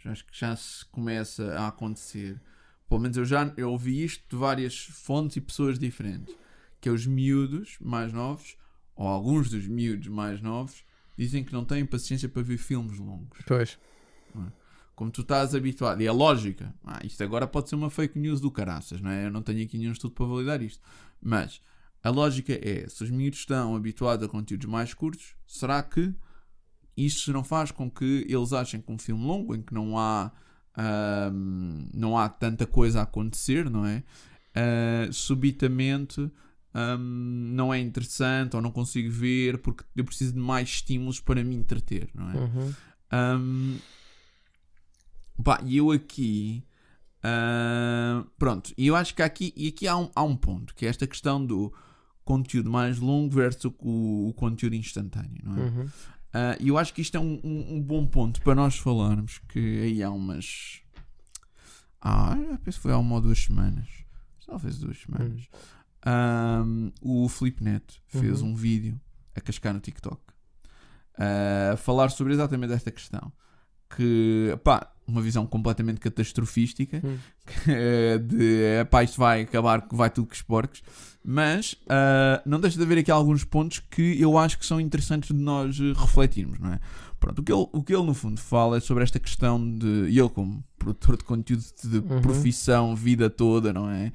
acho que já se começa a acontecer. Pelo menos eu já eu ouvi isto de várias fontes e pessoas diferentes. Que é os miúdos mais novos, ou alguns dos miúdos mais novos, dizem que não têm paciência para ver filmes longos. pois, Como tu estás habituado, e é lógica, ah, isto agora pode ser uma fake news do caraças, não é? Eu não tenho aqui nenhum estudo para validar isto. Mas a lógica é: se os miúdos estão habituados a conteúdos mais curtos, será que isto não faz com que eles achem que um filme longo, em que não há, não há tanta coisa a acontecer, não é? Ah, subitamente não é interessante ou não consigo ver porque eu preciso de mais estímulos para me entreter, não é? uhum, Um, pá, e eu aqui. ah, pronto, e eu acho que aqui, e aqui há, um, há um ponto que é esta questão do conteúdo mais longo versus o, o conteúdo instantâneo, não é? uhum. Ah, E eu acho que isto é um, um- um bom ponto para nós falarmos. Que aí há umas. Ah, eu penso que foi há uma ou duas semanas. Talvez duas semanas. Ahm, o Felipe Neto fez Uhum. um vídeo a cascar no TikTok ah, a falar sobre exatamente esta questão. Que, pá, uma visão completamente catastrofística Hum. que, *laughs* de pá, isto vai acabar, vai tudo com os porcos. Mas ah, não deixa de haver aqui alguns pontos que eu acho que são interessantes de nós eh, refletirmos, não é? Pronto, o que, ele, o que ele no fundo fala é sobre esta questão de. E ele, como produtor de conteúdo de Uhum. profissão, vida toda, não é?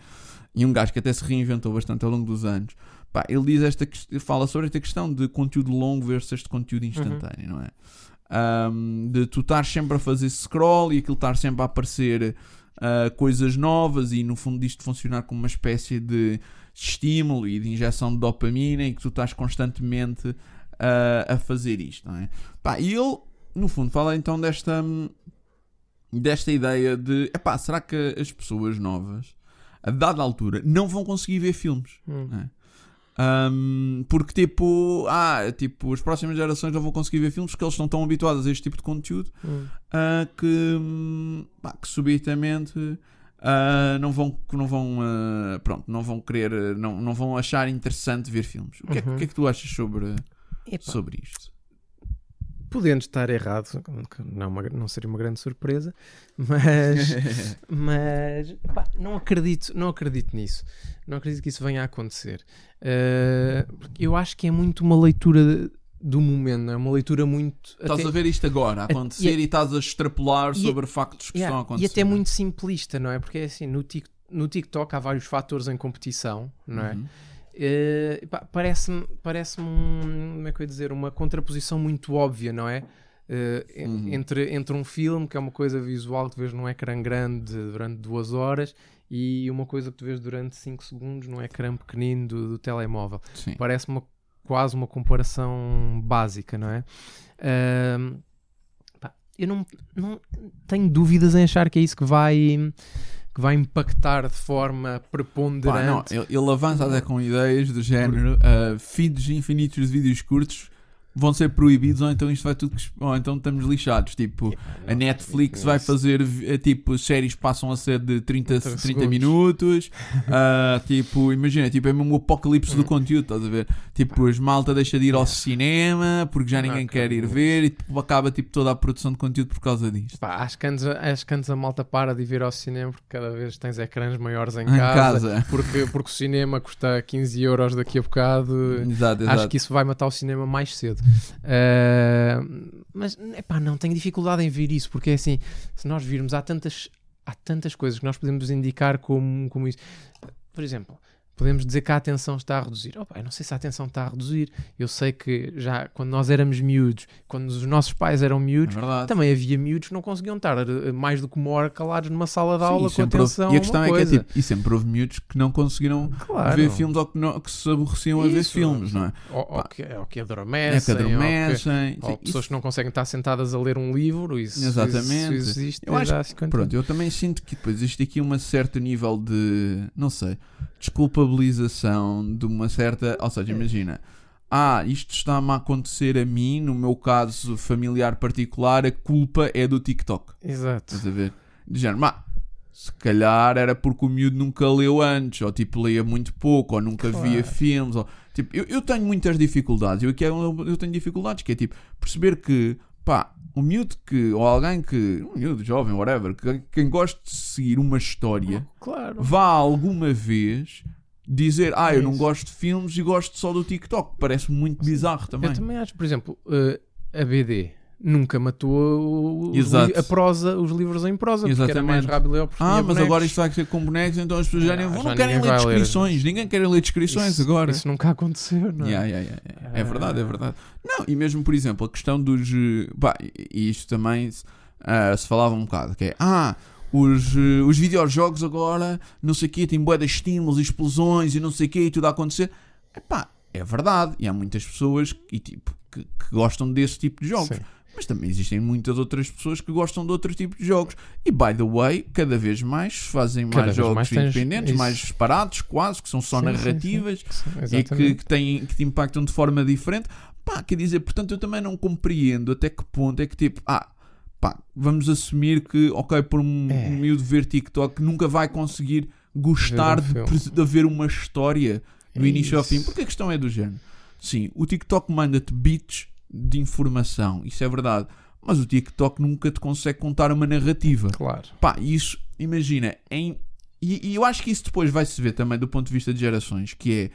E um gajo que até se reinventou bastante ao longo dos anos. Pá, ele diz esta fala sobre esta questão de conteúdo longo versus este conteúdo instantâneo, não é? Ahm, de tu estar sempre a fazer scroll e aquilo estar sempre a aparecer ah, coisas novas e no fundo disto funcionar como uma espécie de estímulo e de injeção de dopamina em que tu estás constantemente ah, a fazer isto, não é? Pá, e ele, no fundo, fala então desta, desta ideia de, epá, será que as pessoas novas, a dada altura, não vão conseguir ver filmes? Hum. não é? Hum, porque tipo, ah, tipo, as próximas gerações não vão conseguir ver filmes porque eles estão tão habituados a este tipo de conteúdo Hum. ah, que, pá, que subitamente ah, não vão, que não vão ah, pronto, não vão querer, não, não vão achar interessante ver filmes. O que, é, que- Uhum. o que é que tu achas sobre, sobre isto? Podendo estar errado, não, é não seria uma grande surpresa, mas, *laughs* mas pá, não acredito, não acredito nisso. Não acredito que isso venha a acontecer. Uh, eu acho que é muito uma leitura do momento, não é? Uma leitura muito. Estás até- a ver isto agora a acontecer e, estás a extrapolar e- sobre factos que Yeah, estão a acontecer. E até muito simplista, não é? Porque é assim, no, Tik- no TikTok há vários fatores em competição, não é? Uhum. Pá, parece-me parece um, como é que eu ia dizer, uma contraposição muito óbvia, não é? En- Uhum. entre, entre um filme, que é uma coisa visual que tu vês num ecrã grande durante duas horas, e uma coisa que tu vês durante 5 segundos num ecrã pequenino do, do telemóvel. Parece uma, quase uma comparação básica, não é? Ahm, pá, eu não, não tenho dúvidas em achar que é isso que vai, que vai impactar de forma Pá, não, preponderante. ele, ele avança até com ideias do género ah, feeds infinitos de vídeos curtos vão ser proibidos ou então isto vai tudo ou então estamos lixados tipo a Netflix vai fazer eh, tipo séries passam a ser de 30, 30 30 minutos *laughs* ah, tipo imagina tipo é mesmo o apocalipse Hum. do conteúdo estás a ver tipo as malta deixa de ir ao cinema porque já ninguém quer ir ver e tipo, acaba tipo toda a produção de conteúdo por causa disto Pá, acho, que antes, acho que antes a malta para de vir ao cinema porque cada vez tens ecrãs maiores em *laughs* em casa. casa Porque, porque o cinema custa 15 euros daqui a bocado. exato, Acho exato. que isso vai matar o cinema mais cedo. Ah, mas, epá, não tenho dificuldade em ver isso, porque é assim, se nós virmos, há tantas, há tantas coisas que nós podemos indicar como, como isso. Por exemplo, podemos dizer que a atenção está a reduzir. Eu não sei se a atenção está a reduzir. Eu sei que já quando nós éramos miúdos, quando os nossos pais eram É miúdos, verdade. também havia miúdos que não conseguiam estar eh, mais do que uma hora calados numa sala de aula Sim, com sempre houve- atenção E a questão é que é tipo, e sempre houve miúdos que não conseguiram Claro. ver filmes ou que, não, que se aborreciam a ver Isso. filmes, não é? Ou, ou que, ou que É que adormecem, ou que- adormecem. ou pessoas isso- que não conseguem estar sentadas a ler um livro. Isso, Exatamente. Isso, existe Eu acho há 50 Pronto, eu também sinto que depois existe aqui um certo nível de, não sei, desculpabilização de uma certa. Ou seja, imagina, ah, isto está-me a acontecer a mim, no meu caso familiar particular, a culpa é do TikTok. Exato. Estás a ver? De género, "Má, se calhar era porque o miúdo nunca leu antes, ou tipo lia muito pouco, ou nunca Claro. via filmes. Ou, tipo, eu, eu tenho muitas dificuldades. Eu, aqui é eu tenho dificuldades, que é tipo, perceber que, pá, um miúdo que, ou alguém que, um miúdo jovem, whatever, que, quem gosta de seguir uma história, Claro. vá alguma vez dizer, ah, eu não Isso. gosto de filmes e gosto só do TikTok. Parece muito bizarro também. Eu também acho, por exemplo, eh, a BD nunca matou o- a prosa, os livros em prosa, porque era mais Exatamente. rápido ler Ah, mas bonecos. agora isto vai ser com bonecos, então as pessoas já, Ah, nem vão, já não querem ler vai ler. descrições. Ninguém quer ler descrições Isso- agora. Isso nunca aconteceu, não é? Yeah, yeah, yeah. É verdade, é verdade. Não, e mesmo, por exemplo, a questão dos. eh, Pá, e isto também ah, se falava um bocado, que é. Ah, os, eh, os videojogos agora, não sei o quê, têm bué de estímulos, explosões e não sei o quê, e tudo a acontecer. Epá, é verdade. E há muitas pessoas que, tipo, que, que gostam desse tipo de jogos. Sim. Mas também existem muitas outras pessoas que gostam de outro tipo de jogos. E, by the way, cada vez mais se fazem Cada mais jogos mais independentes, mais separados, quase, que são só Sim, sim, sim. narrativas Sim, e que, que, têm, que te impactam de forma diferente. Pá, quer dizer, portanto, eu também não compreendo até que ponto é que tipo, ah, pá, vamos assumir que, ok, por um, É. um miúdo ver TikTok nunca vai conseguir gostar Ver um de, de ver uma história do início ao Isso. fim, porque a questão é do género. Sim, o TikTok manda-te bits de informação, isso é verdade, mas o TikTok nunca te consegue contar uma narrativa. Claro. Pá, isso, imagina, em. E, e eu acho que isso depois vai se ver também do ponto de vista de gerações, que é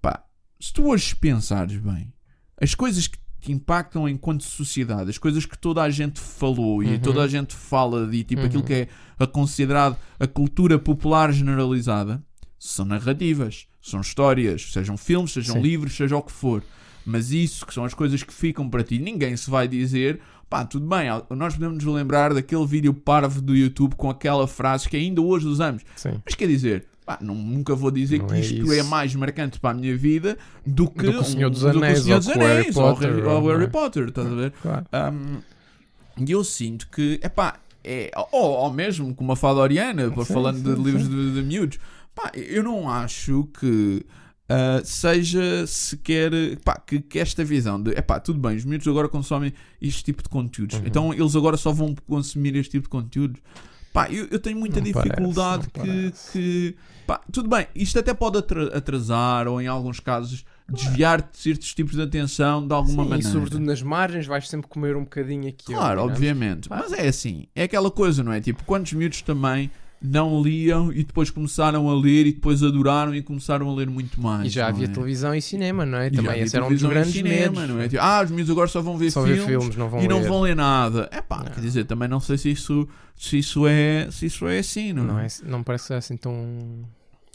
pá, se tu hoje pensares bem, as coisas que te impactam enquanto sociedade, as coisas que toda a gente falou e Uhum. toda a gente fala de tipo Uhum. aquilo que é a considerado a cultura popular generalizada, são narrativas, são histórias, sejam filmes, sejam Sim. livros, seja o que for. Mas isso que são as coisas que ficam para ti, ninguém se vai dizer pá, tudo bem, nós podemos nos lembrar daquele vídeo parvo do YouTube com aquela frase que ainda hoje usamos. Sim. Mas quer dizer, pá, não- nunca vou dizer Não que é isto isso. é mais marcante para a minha vida do que, Do que o Senhor dos do Anéis, Senhor ou dos Harry Anéis, ou o Potter, Harry, ou- ou o Harry é? Potter, estás a ver? Claro. Um, E eu sinto que, é pá, é, ou, ou mesmo com uma fada oriana, Sim, falando sim, de livros de, de miúdos, pá, eu não acho que ah, seja sequer pá, que, que esta visão de, é pá, tudo bem, os miúdos agora consomem este tipo de conteúdos, Uhum. então eles agora só vão consumir este tipo de conteúdos. Pá, eu, eu tenho muita Não dificuldade parece, que, que pá, tudo bem, isto até pode atra- atrasar ou em alguns casos desviar de certos tipos de atenção de alguma Sim, maneira. E sobretudo nas margens vais sempre comer um bocadinho aqui. Claro, é? obviamente. Mas é assim, é aquela coisa, não é? Tipo, quantos miúdos também não liam e depois começaram a ler e depois adoraram e começaram a ler muito mais. E já não havia é? televisão e cinema, não é? Também esse era um dos grandes cinema, medos. não é? Tipo, ah, os miúdos agora só vão ver Só filmes, filmes, não vão e não ler. vão ler nada. É pá, Não. quer dizer, também não sei se isso, se isso, é, se isso é assim, não, Não, é? é, não parece assim tão,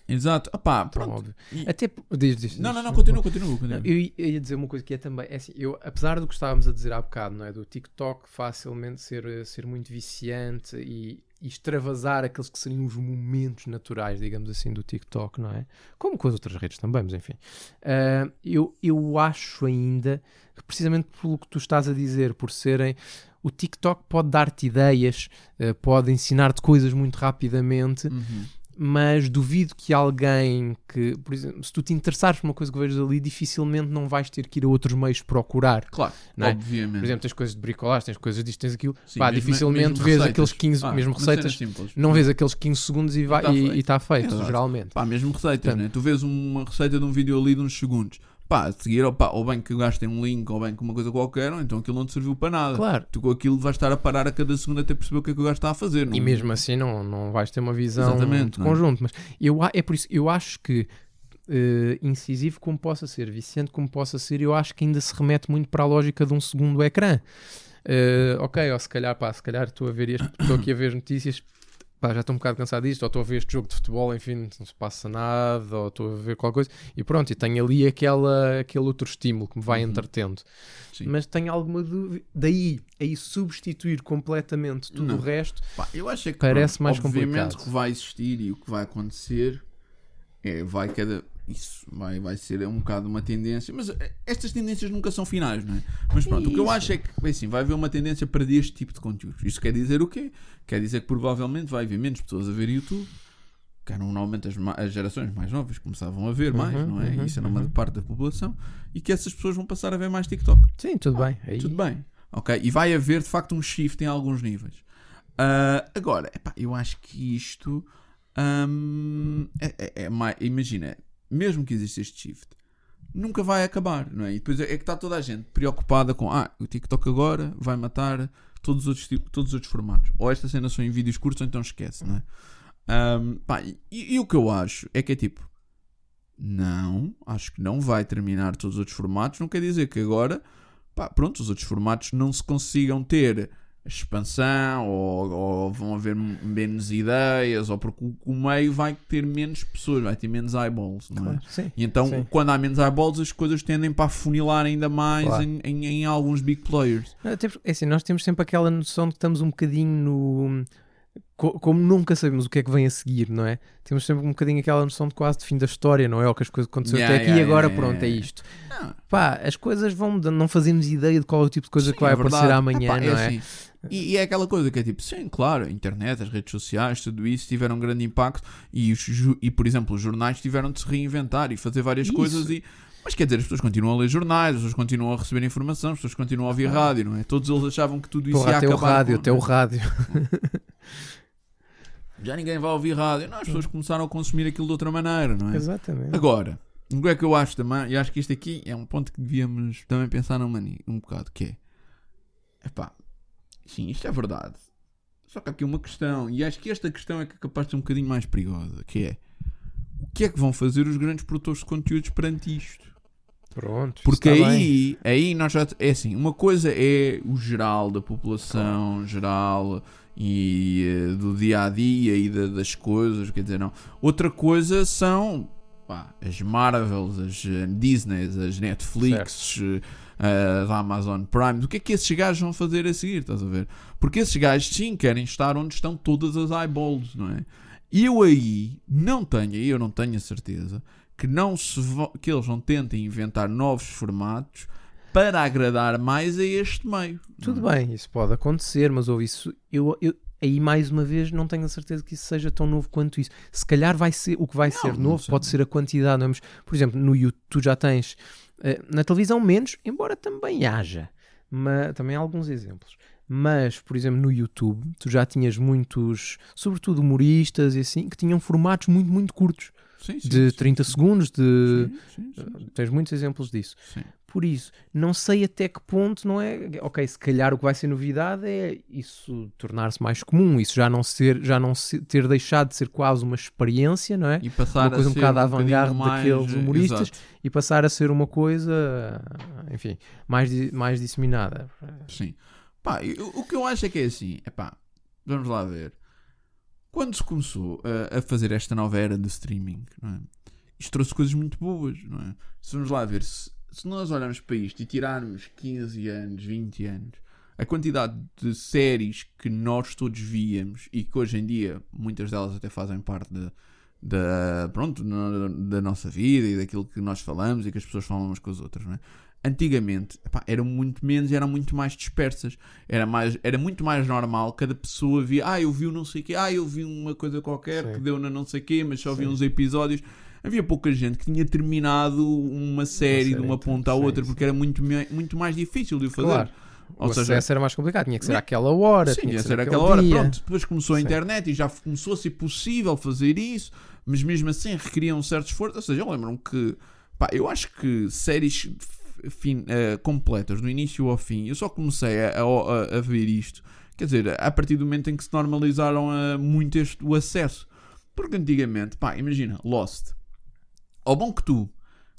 Exato. Pá, tão pronto. óbvio. E- Até. Diz, diz, Não, não, não, continua, continua. continua. Eu ia- eu ia dizer uma coisa que é também, é assim, eu, apesar do que estávamos a dizer há bocado, não é? Do TikTok facilmente ser, ser muito viciante e, e extravasar aqueles que seriam os momentos naturais, digamos assim, do TikTok, não é? Como com as outras redes também, mas enfim. Ah, eu, eu acho ainda que precisamente pelo que tu estás a dizer, por serem. O TikTok pode dar-te ideias, eh, pode ensinar-te coisas muito rapidamente, Uhum. Mas duvido que alguém que, por exemplo, se tu te interessares por uma coisa que vejas ali, dificilmente não vais ter que ir a outros meios procurar. Claro, Não é? obviamente. Por exemplo, tens coisas de bricolagem, tens coisas disto, tens aquilo. Sim, Pá, mesmo- dificilmente mesmo vês receitas. aqueles 15, Ah, mesmo receitas, não vês aqueles 15 segundos e Tá está feito. e, está feito, Exato. geralmente. Pá, mesmo receitas, Portanto- né? Tu vês uma receita de um vídeo ali de uns segundos. Pá, a seguir, ou, pá, ou bem que gastem um link, ou bem que uma coisa qualquer, ou então aquilo não te serviu para nada. Claro. Tu com aquilo vais estar a parar a cada segundo até perceber o que é que o gajo está a fazer. Não? E mesmo assim não, não vais ter uma visão Exatamente, de não é? conjunto. Mas eu, é por isso, eu acho que eh, incisivo como possa ser, viciante como possa ser, eu acho que ainda se remete muito para a lógica de um segundo ecrã. Eh, ok, ou se calhar, pá, se calhar estou a ver este, estou aqui a ver as notícias, pá, já estou um bocado cansado disto, ou estou a ver este jogo de futebol, enfim, não se passa nada, ou estou a ver qualquer coisa, e pronto, e tenho ali aquela, aquele outro estímulo que me vai Uhum. entretendo. Sim. Mas tenho alguma dúvida. Daí, aí substituir completamente tudo Não. o resto, Pá, eu acho é que Parece pronto, mais obviamente complicado. que vai existir e o que vai acontecer é vai cada isso vai, vai ser um bocado uma tendência, mas eh, estas tendências nunca são finais, não é? Mas pronto, o que eu acho é que bem, assim, vai haver uma tendência para este tipo de conteúdos. Isso quer dizer o quê? Quer dizer que provavelmente vai haver menos pessoas a ver YouTube. Que eram normalmente as, as gerações mais novas começavam a ver mais, Uhum, não é? uhum, Isso era uma uhum. parte da população. E que essas pessoas vão passar a ver mais TikTok. sim, tudo bem. Aí, Tudo bem. Ok? E vai haver de facto um shift em alguns níveis. Ah, agora, epá, eu acho que isto hum, é, é- é mais. Imagina, mesmo que exista este shift, nunca vai acabar, não é? E depois é é que está toda a gente preocupada com ah, o TikTok agora vai matar todos os outros, ti- todos os outros formatos. Ou esta cena são em vídeos curtos, ou então esquece, não é? Hum, pá, e, e o que eu acho é que é tipo. Não, acho que não vai terminar todos os outros formatos. Não quer dizer que agora pá, pronto, os outros formatos não se consigam ter expansão ou, ou vão haver menos ideias ou porque o, o meio vai ter menos pessoas, vai ter menos eyeballs, não é? Claro, sim. E então, Sim. quando há menos eyeballs, as coisas tendem para afunilar ainda mais Claro. em, em- em alguns big players. É assim, nós temos sempre aquela noção de que estamos um bocadinho no. co- Como nunca sabemos o que é que vem a seguir, não é? Temos sempre um bocadinho aquela noção de quase de fim da história, não é? Ou que as coisas aconteceram Yeah, até aqui e yeah, agora yeah, pronto, é isto. Não, Pá, as coisas vão mudando, não fazemos ideia de qual é o tipo de coisa Sim, que vai é aparecer amanhã, Epá, não é? assim, e, e é aquela coisa que é tipo, sim, claro, a internet, as redes sociais, tudo isso tiveram um grande impacto e, os e por exemplo, os jornais tiveram de se reinventar e fazer várias Isso. coisas e. Mas quer dizer, as pessoas continuam a ler jornais, as pessoas continuam a receber informação, as pessoas continuam a ouvir rádio, não é? Todos eles achavam que tudo isso Porra, ia até o acabar. rádio, com- até o rádio. *laughs* Já ninguém vai ouvir rádio. Não, as pessoas começaram a consumir aquilo de outra maneira, não é? Exatamente. Agora, o que é que eu acho também, e acho que isto aqui é um ponto que devíamos também pensar numa, ni- um bocado, que é, epá, sim, isto é verdade, só que há aqui uma questão, e acho que esta questão é que é capaz de ser um bocadinho mais perigosa, que é, o que é que vão fazer os grandes produtores de conteúdos perante isto? Pronto. Porque está bem. aí, aí nós já. É assim, uma coisa é o geral da população, geral e eh, do dia a dia e da- das coisas, quer dizer, não. Outra coisa são pá, as Marvels, as eh, Disneys, as Netflix, eh, da Amazon Prime. O que é que esses gajos vão fazer a seguir? Estás a ver? Porque esses gajos sim querem estar onde estão todas as eyeballs, não é? E eu aí não tenho, eu não tenho a certeza que, não se que eles não tentem inventar novos formatos para agradar mais a este meio. Tudo é? bem, isso pode acontecer, mas ouve isso. Eu, eu- aí mais uma vez não tenho a certeza que isso seja tão novo quanto isso. Se calhar vai ser o que vai Não, ser novo, pode ser a quantidade. Não é? Mas, por exemplo, no YouTube tu já tens na televisão menos, embora também haja. Mas, também há alguns exemplos. Mas, por exemplo, no YouTube tu já tinhas muitos, sobretudo humoristas e assim, que tinham formatos muito, muito curtos. Sim, sim, De sim, 30 segundos, de. sim, Tens muitos exemplos disso. Por isso, não sei até que ponto, não é? Ok, se calhar o que vai ser novidade é isso tornar-se mais comum, isso já não ser, já não se- ter deixado de ser quase uma experiência, não é? E passar Uma coisa a um ser bocado bocadinho avant-garde mais, daqueles eh, humoristas. exato. E passar a ser uma coisa, enfim, mais, mais disseminada. Sim. Pá, eu- o que eu acho é que é assim, é pá, vamos lá ver. Quando se começou a, a fazer esta nova era do streaming, não é? isto trouxe coisas muito boas, não é? Se vamos lá ver, se, se nós olharmos para isto e tirarmos 15 anos, 20 anos, a quantidade de séries que nós todos víamos e que hoje em dia muitas delas até fazem parte da, da, pronto, na- da nossa vida e daquilo que nós falamos e que as pessoas falam umas com as outras, não é? Antigamente epá, eram muito menos e eram muito mais dispersas. Era, mais, era muito mais normal cada pessoa via, ah, eu vi um não sei o quê, ah, eu vi uma coisa qualquer Sim. que deu na não sei o quê, mas só vi Sim. uns episódios. Havia pouca gente que tinha terminado uma série, série de uma ponta à outra, porque era muito, muito mais difícil de o fazer. Claro. O Ou seja, acesso era mais complicado, tinha que ser àquela hora. Sim, tinha que ser aquela hora. dia. Pronto, depois começou a Sim. internet e já começou a ser possível fazer isso, mas mesmo assim requeria um certo esforço. Ou seja, eu lembro-me que, pá, eu acho que séries fin- eh, completas, do início ao fim, eu só comecei a, a- a ver isto, quer dizer, a partir do momento em que se normalizaram eh, muito este, o acesso. Porque antigamente, pá, imagina, Lost. Ao bom que tu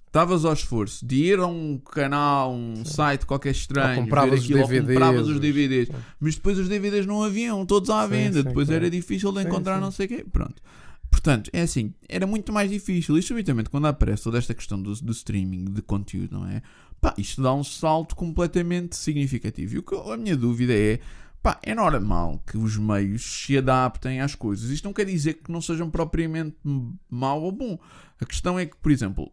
estavas ao esforço de ir a um canal, um site qualquer estranho, Ou compravas os aquilo, ou DVDs, compravas os os- DVDs, Sim. mas depois os DVDs não haviam, todos à venda, sim, depois era difícil de encontrar não sei o quê, pronto. Portanto, é assim, era muito mais difícil. E subitamente, quando aparece toda esta questão do, do streaming de conteúdo, não é? Pá, isto dá um salto completamente significativo. E o que, a minha dúvida é, pá, é normal que os meios se adaptem às coisas. Isto não quer dizer que não sejam propriamente mau ou bom. A questão é que, por exemplo,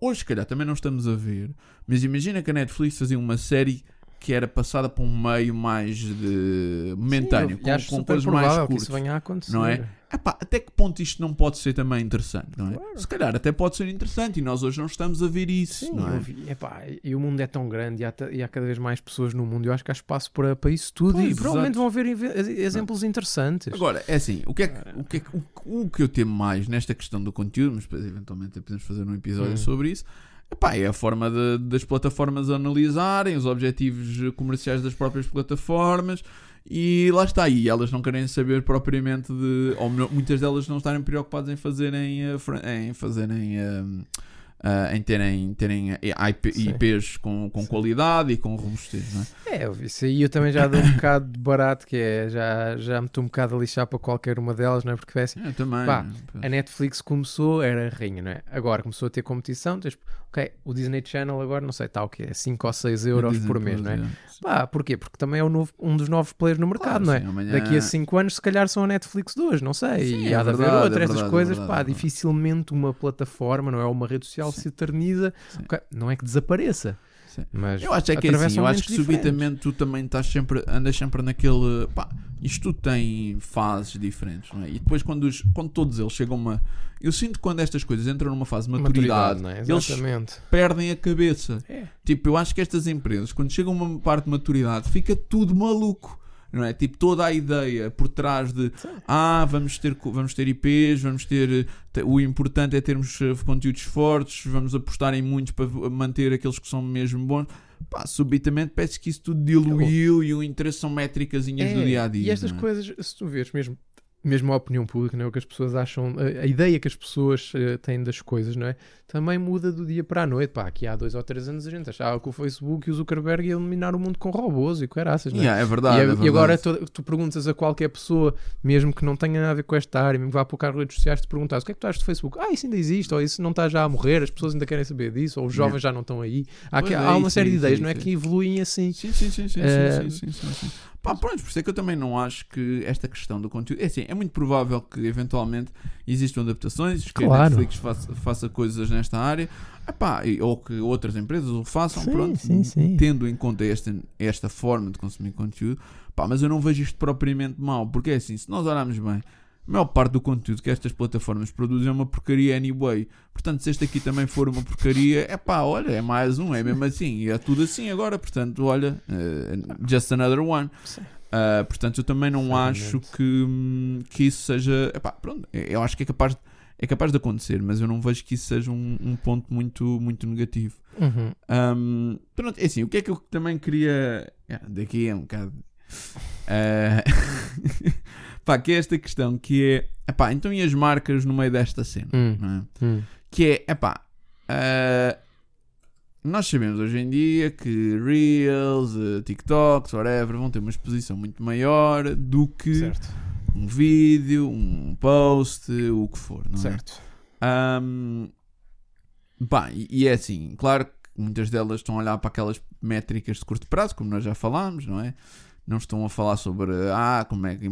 hoje, se calhar, também não estamos a ver, mas imagina que a Netflix fazia uma série que era passada por um meio mais de momentâneo, Sim, eu com, com coisas mais curtas. isso venha a acontecer. não é? Epá, até que ponto isto não pode ser também interessante, não é? Claro. Se calhar até pode ser interessante e nós hoje não estamos a ver isso, Sim, não é? vi- epá, e o mundo é tão grande e há, e há cada vez mais pessoas no mundo. Eu acho que há espaço para, para isso tudo Pois, e provavelmente vão haver exemplos interessantes. Agora, é assim, o que é que, o, que é que- o, o que eu temo mais nesta questão do conteúdo, mas depois eventualmente podemos fazer um episódio Hum. sobre isso, epá, é a forma de- das plataformas analisarem os objetivos comerciais das próprias plataformas e lá está aí, elas não querem saber propriamente de, ou muitas delas não estarem preocupadas em fazerem, eh, em fazerem eh, ah, em terem, terem eh, IP. IPs com, com Sim. qualidade e com robustez, não é? É, eu vi isso aí eu também já dou um bocado de barato, que é já, já me estou um bocado a lixar para qualquer uma delas, não é? Porque é assim, Eu também. Pá, a Netflix começou, era rainha, não é? Agora começou a ter competição, tens, ok, o Disney Channel agora, não sei, está o quê? 5 ou 6 euros por mês, não é? é. Pá, porquê? Porque também é o novo- um dos novos players no mercado, Claro, não é? sim, amanhã- Daqui a 5 anos, se calhar, são a Netflix 2, não sei. Sim, e é há de haver verdade, outra, é essas é coisas, pá, é dificilmente uma plataforma, não é? Uma rede social Sim. se eterniza. Sim. Ok, Não é que desapareça, Sim. mas Eu acho é que é assim, eu acho que diferentes. subitamente tu também estás sempre, andas sempre naquele. Pá, isto tudo tem fases diferentes, não é? E depois quando, os- quando todos eles chegam a uma. Eu sinto que quando estas coisas entram numa fase de maturidade, não é? eles perdem a cabeça. É. Tipo, eu acho que estas empresas, quando chegam a uma parte de maturidade, fica tudo maluco. Não é? Tipo, toda a ideia por trás de ah, vamos ter, vamos ter IPs, vamos ter. te- O importante é termos eh, conteúdos fortes, vamos apostar em muitos para manter aqueles que são mesmo bons. Pá, subitamente parece que isso tudo diluiu e o interesse são métricasinhas É, do dia a dia. E estas coisas, se tu vês mesmo, mesmo a opinião pública, não é? o que as pessoas acham, a, a ideia que as pessoas eh, têm das coisas, não é? Também muda do dia para a noite. Pá, aqui há dois ou três anos a gente achava que o Facebook e o Zuckerberg iam dominar o mundo com robôs e caraças, não é? Yeah, é verdade. e, é a- verdade. e agora tu, tu perguntas a qualquer pessoa, mesmo que não tenha nada a ver com esta área, mesmo que vá para o carro de redes sociais, te perguntas o que é que tu achas do Facebook? Ah, isso ainda existe, ou isso não está já a morrer, as pessoas ainda querem saber disso, ou os jovens já não estão aí. Há, Pois aqui- é, há uma série de isso, ideias, não é? isso. Que evoluem assim. Sim, sim, sim, sim, Eh, sim, sim, sim, sim, sim. Pá, pronto, por isso é que eu também não acho que esta questão do conteúdo. É assim, é muito provável que eventualmente existam adaptações, que a Claro. Netflix faça, faça coisas nesta área, Epá, ou que outras empresas o façam, Sim, pronto, sim, sim. tendo em conta esta, esta forma de consumir conteúdo. Pá, mas eu não vejo isto propriamente mal, porque é assim, se nós olharmos bem, a maior parte do conteúdo que estas plataformas produzem é uma porcaria anyway. Portanto, se este aqui também for uma porcaria, é pá, olha, é mais um, é mesmo assim, e é tudo assim agora. Portanto, olha, eh, just another one. Ah, portanto, eu também não acho que, hum, que isso seja. Epá, pronto, eu acho que é capaz, é capaz de acontecer, mas eu não vejo que isso seja um, um ponto muito, muito negativo. Uhum. Hum, pronto, é assim, o que é que eu também queria. ah, Daqui é um bocado. ah, *laughs* pá, que é esta questão que é. Epá, então e as marcas no meio desta cena? Hum. é? Hum. Que é, epá. ah, nós sabemos hoje em dia que Reels, eh, TikToks, whatever, vão ter uma exposição muito maior do que Certo, um vídeo, um post, o que for, não é? certo. Ahm, pá, e, é assim, claro que muitas delas estão a olhar para aquelas métricas de curto prazo, como nós já falámos, não é? Não estão a falar sobre ah, como é que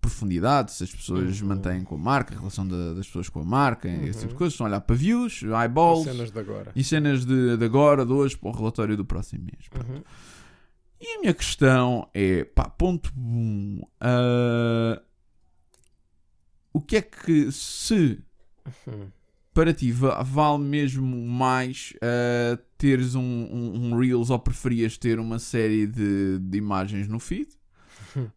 profundidade, se as pessoas Uhum. mantêm com a marca, a relação da- das pessoas com a marca, esse tipo de Uhum. coisas, estão a olhar para views, eyeballs Cenas de agora. e cenas de, de agora, de hoje, para o relatório do próximo mês. Uhum. E a minha questão é, pá, ponto 1. Um, ah, o que é que se Uhum. para ti va- vale mesmo mais ah, teres um, um, um Reels ou preferias ter uma série de, de imagens no feed? Hum.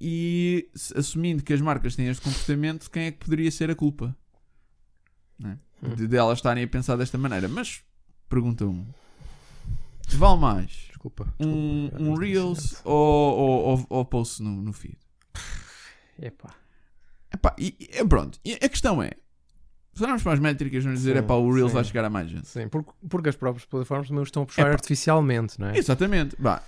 E assumindo que as marcas têm este comportamento, quem é que poderia ser a culpa? Né? Hum. De, de elas estarem a pensar desta maneira. Mas, pergunta um. Vale mais Desculpa. um, desculpa. um Reels ou, ou, ou, ou post no, no feed? Epá. Epá, e, e- pronto, e a questão é: Se olharmos para as métricas, vamos dizer, é para o Reels sim. vai chegar a mais gente. Sim, porque, porque as próprias plataformas também estão a puxar É pá. artificialmente, não é? Exatamente. Bah.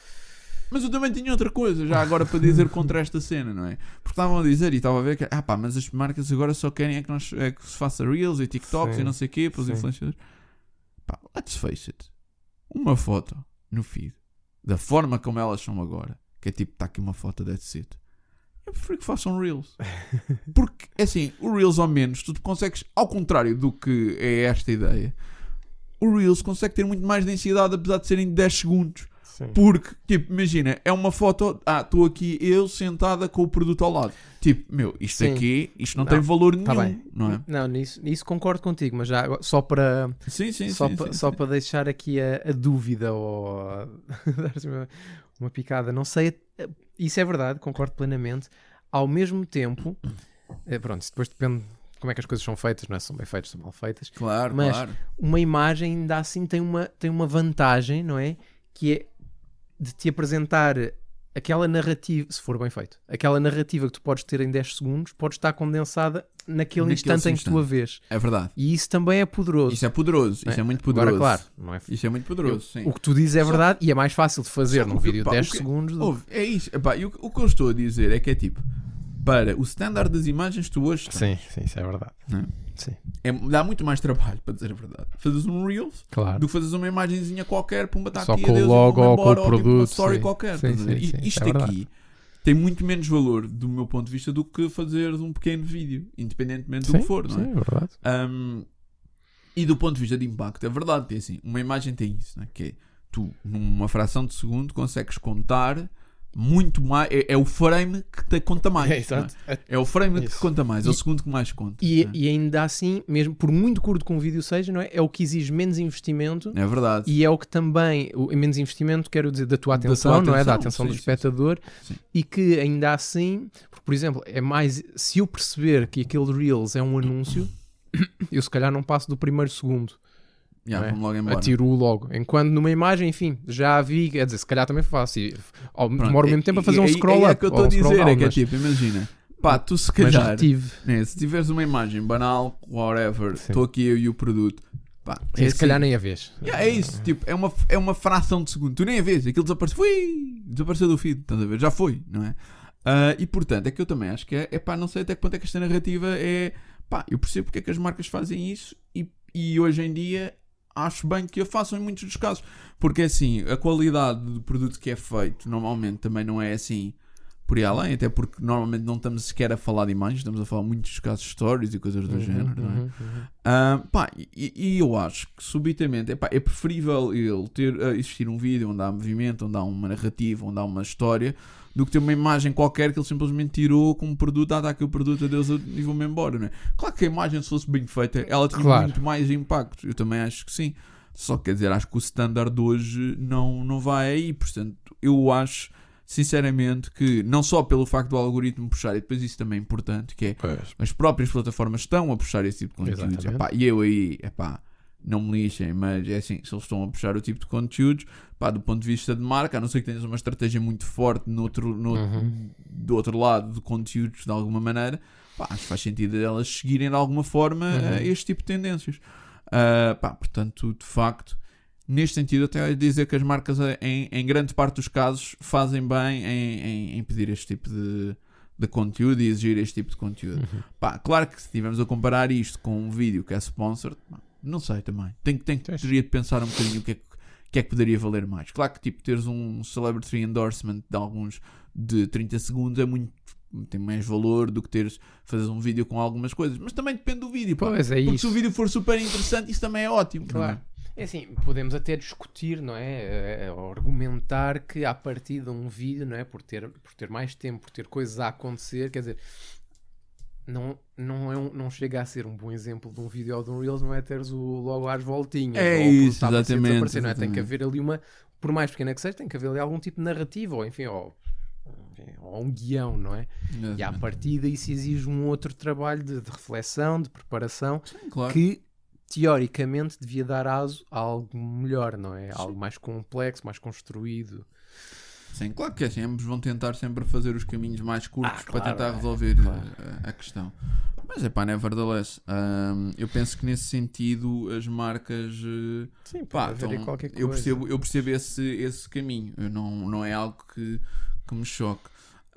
Mas eu também tinha outra coisa, já agora para dizer contra esta cena, não é? Porque estavam a dizer e estava a ver que, ah pá, mas as marcas agora só querem é que, nós, é que se faça Reels e TikToks Sim. e não sei o quê para os Sim. influenciadores. Pá, let's face it. Uma foto no feed, da forma como elas são agora, que é tipo, está aqui uma foto, that's it. Eu prefiro que façam Reels. *laughs* Porque, é assim, o Reels ao menos, tu consegues, ao contrário do que é esta ideia, o Reels consegue ter muito mais densidade, apesar de serem 10 segundos. Sim. Porque, tipo, imagina, é uma foto, ah, estou aqui eu sentada com o produto ao lado. Tipo, meu, isto Sim. aqui, isto não, Não, tem valor nenhum, Tá bem. não é? Não, nisso, nisso concordo contigo, mas já só para Sim, sim, só, sim. pa- sim, só para deixar aqui a, a dúvida ou *laughs* uma, uma picada, não sei, isso é verdade, concordo plenamente. Ao mesmo tempo, eh, pronto, depois depende de como é que as coisas são feitas, não é? São bem feitas, são mal feitas. Claro, Mas- claro. Uma imagem ainda assim tem uma, tem uma vantagem, não é? Que é de te apresentar aquela narrativa, se for bem feito, aquela narrativa que tu podes ter em 10 segundos, pode estar condensada naquele, Naquele instante em que tu a vês. É verdade. E isso também é poderoso. Isso é poderoso, isso é muito poderoso. Agora, claro, não é Isso é muito poderoso, sim. O que tu dizes é Só- verdade e é mais fácil de fazer Só num vídeo pá, 10 o que- segundos. do- Ouve, é isso. Epá, e o, o que eu estou a dizer é que é tipo, para o standard das imagens tu hoje tens, Sim, sim, isso é verdade. Não é? Sim, é, dá muito mais trabalho, para dizer a verdade. Fazes um Reels claro. do que fazes uma imagenzinha qualquer, pumba, está Só aqui, com o adeus, logo ou com o tipo uma produto, story sim. qualquer. Sim, ver? sim, E sim, isto é aqui tem muito menos valor, do meu ponto de vista, do que fazer um pequeno vídeo, independentemente do sim, que for, não é? sim, é verdade. Um, e do ponto de vista de impacto, é verdade, tem assim, uma imagem tem isso, né? que é tu, numa fração de segundo, consegues contar muito mais. É, é o frame que te conta mais. É, é? É o frame que Isso. conta mais, é o E- segundo que mais conta. E, né? e ainda assim, mesmo por muito curto que um vídeo seja, não é? É o que exige menos investimento É verdade. e é o que também, o menos investimento, quero dizer, da tua Da atenção, não é? Da atenção, atenção sim, do sim, espectador sim. e que ainda assim, por exemplo, é mais, se eu perceber que aquele Reels é um anúncio, *coughs* eu se calhar não passo do primeiro segundo. Yeah, é? vamos logo embora. Atiro-o logo. Enquanto numa imagem, enfim, já a vi, quer dizer, se calhar também faço. E, Pronto, demoro o mesmo tempo a fazer um e- scroll e up. É que eu estou ou a dizer, é que é tipo, imagina, pá, tu se calhar, né, se tiveres uma imagem banal, whatever, estou aqui eu e o produto, pá, Sim, é se calhar assim. nem a vez. Yeah, é isso, tipo, é uma, é uma fração de segundo. Tu nem a vês, aquilo desapareceu, Ui, desapareceu do feed, estás a ver? Já foi, não é? Ah, e portanto, é que eu também acho que é, é pá, não sei até que ponto é que esta narrativa é pá, eu percebo porque é que as marcas fazem isso e, e hoje em dia acho bem que a façam em muitos dos casos, porque assim, a qualidade do produto que é feito normalmente também não é assim por aí além, até porque normalmente não estamos sequer a falar de imagens, estamos a falar muitos casos de stories e coisas do Uhum, género, não é? uhum, uhum. Ah, pá, e, e eu acho que subitamente epá, é preferível ele ter ah, existir um vídeo onde há movimento, onde há uma narrativa, onde há uma história, do que ter uma imagem qualquer que ele simplesmente tirou como produto, ah, dá aqui o produto, adeus e vou-me embora, não é? Claro que a imagem, se fosse bem feita, ela tinha Claro. muito mais impacto. Eu também acho que sim. Só que, quer dizer, acho que o standard hoje não, não vai aí. Portanto, eu acho, sinceramente, que não só pelo facto do algoritmo puxar, e depois isso também é importante, que é Pois. as próprias plataformas estão a puxar esse tipo de. Epá, e eu aí, epá, não me lixem, mas é assim, se eles estão a puxar o tipo de conteúdos, pá, do ponto de vista de marca, a não ser que tenhas uma estratégia muito forte no Uhum. do outro lado de conteúdos de alguma maneira, pá, acho que faz sentido elas seguirem de alguma forma Uhum. eh, este tipo de tendências. Ah, pá, portanto, de facto, neste sentido, até dizer que as marcas, eh, em, em grande parte dos casos, fazem bem em, em, em pedir este tipo de, de conteúdo e exigir este tipo de conteúdo. Uhum. Pá, claro que se estivermos a comparar isto com um vídeo que é sponsored, pá, não sei também. Tem, tem, Tens. teria de pensar um bocadinho o que é que, que é que poderia valer mais. Claro que tipo, teres um celebrity endorsement de alguns de 30 segundos é muito. tem mais valor do que teres fazer um vídeo com algumas coisas. Mas também depende do vídeo. pá. Pois é Porque se isso. o vídeo for super interessante, isso também é ótimo. é? Claro. É assim, podemos até discutir, não é? Ou argumentar que a partir de um vídeo, não é? Por ter, por ter mais tempo, por ter coisas a acontecer, quer dizer, não, não, é um- não chega a ser um bom exemplo de um vídeo ou de um Reels, não é teres o logo às voltinhas. É ou isso, exatamente, desaparecer, não é? Tem que exatamente. haver ali uma, por mais pequena que seja, tem que haver ali algum tipo de narrativa, ou enfim, ou, enfim, ou um guião, não é? E à Exatamente. partida isso exige um outro trabalho de, de reflexão, de preparação, Sim, claro. que teoricamente devia dar aso a algo melhor, não é? Algo mais complexo, mais construído. Sim, claro que é assim, ambos vão tentar sempre fazer os caminhos mais curtos Ah, para claro, tentar é, resolver claro. uh, a, questão. Mas é pá, nevertheless, um, eu penso que nesse sentido as marcas. uh, Sim, pá, então, coisa. eu percebo, eu percebo esse, esse caminho. Eu não, não é algo que, que me choque.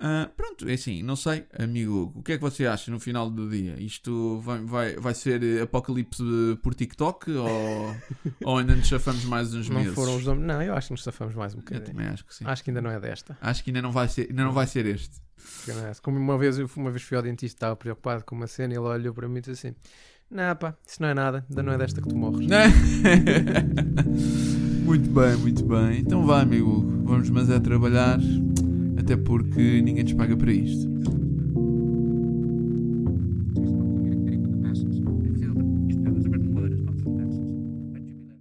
Ah, pronto, é assim, não sei, amigo, o que é que você acha no final do dia? Isto vai, vai, vai ser apocalipse por TikTok ou, *laughs* ou ainda nos chafamos mais uns Não meses? foram os nomes. Não, eu acho que nos safamos mais um Eu bocadinho. também acho que sim. Acho que ainda não é desta. Acho que ainda não vai ser, ainda não vai ser este. É. Como uma vez, eu uma vez fui ao dentista, estava preocupado com uma cena e ele olhou para mim e disse assim: Não, pá, isso não é nada, ainda não é desta que tu morres. *laughs* Muito bem, muito bem. Então vá, amigo, vamos mas é trabalhar, até porque ninguém nos paga para isto.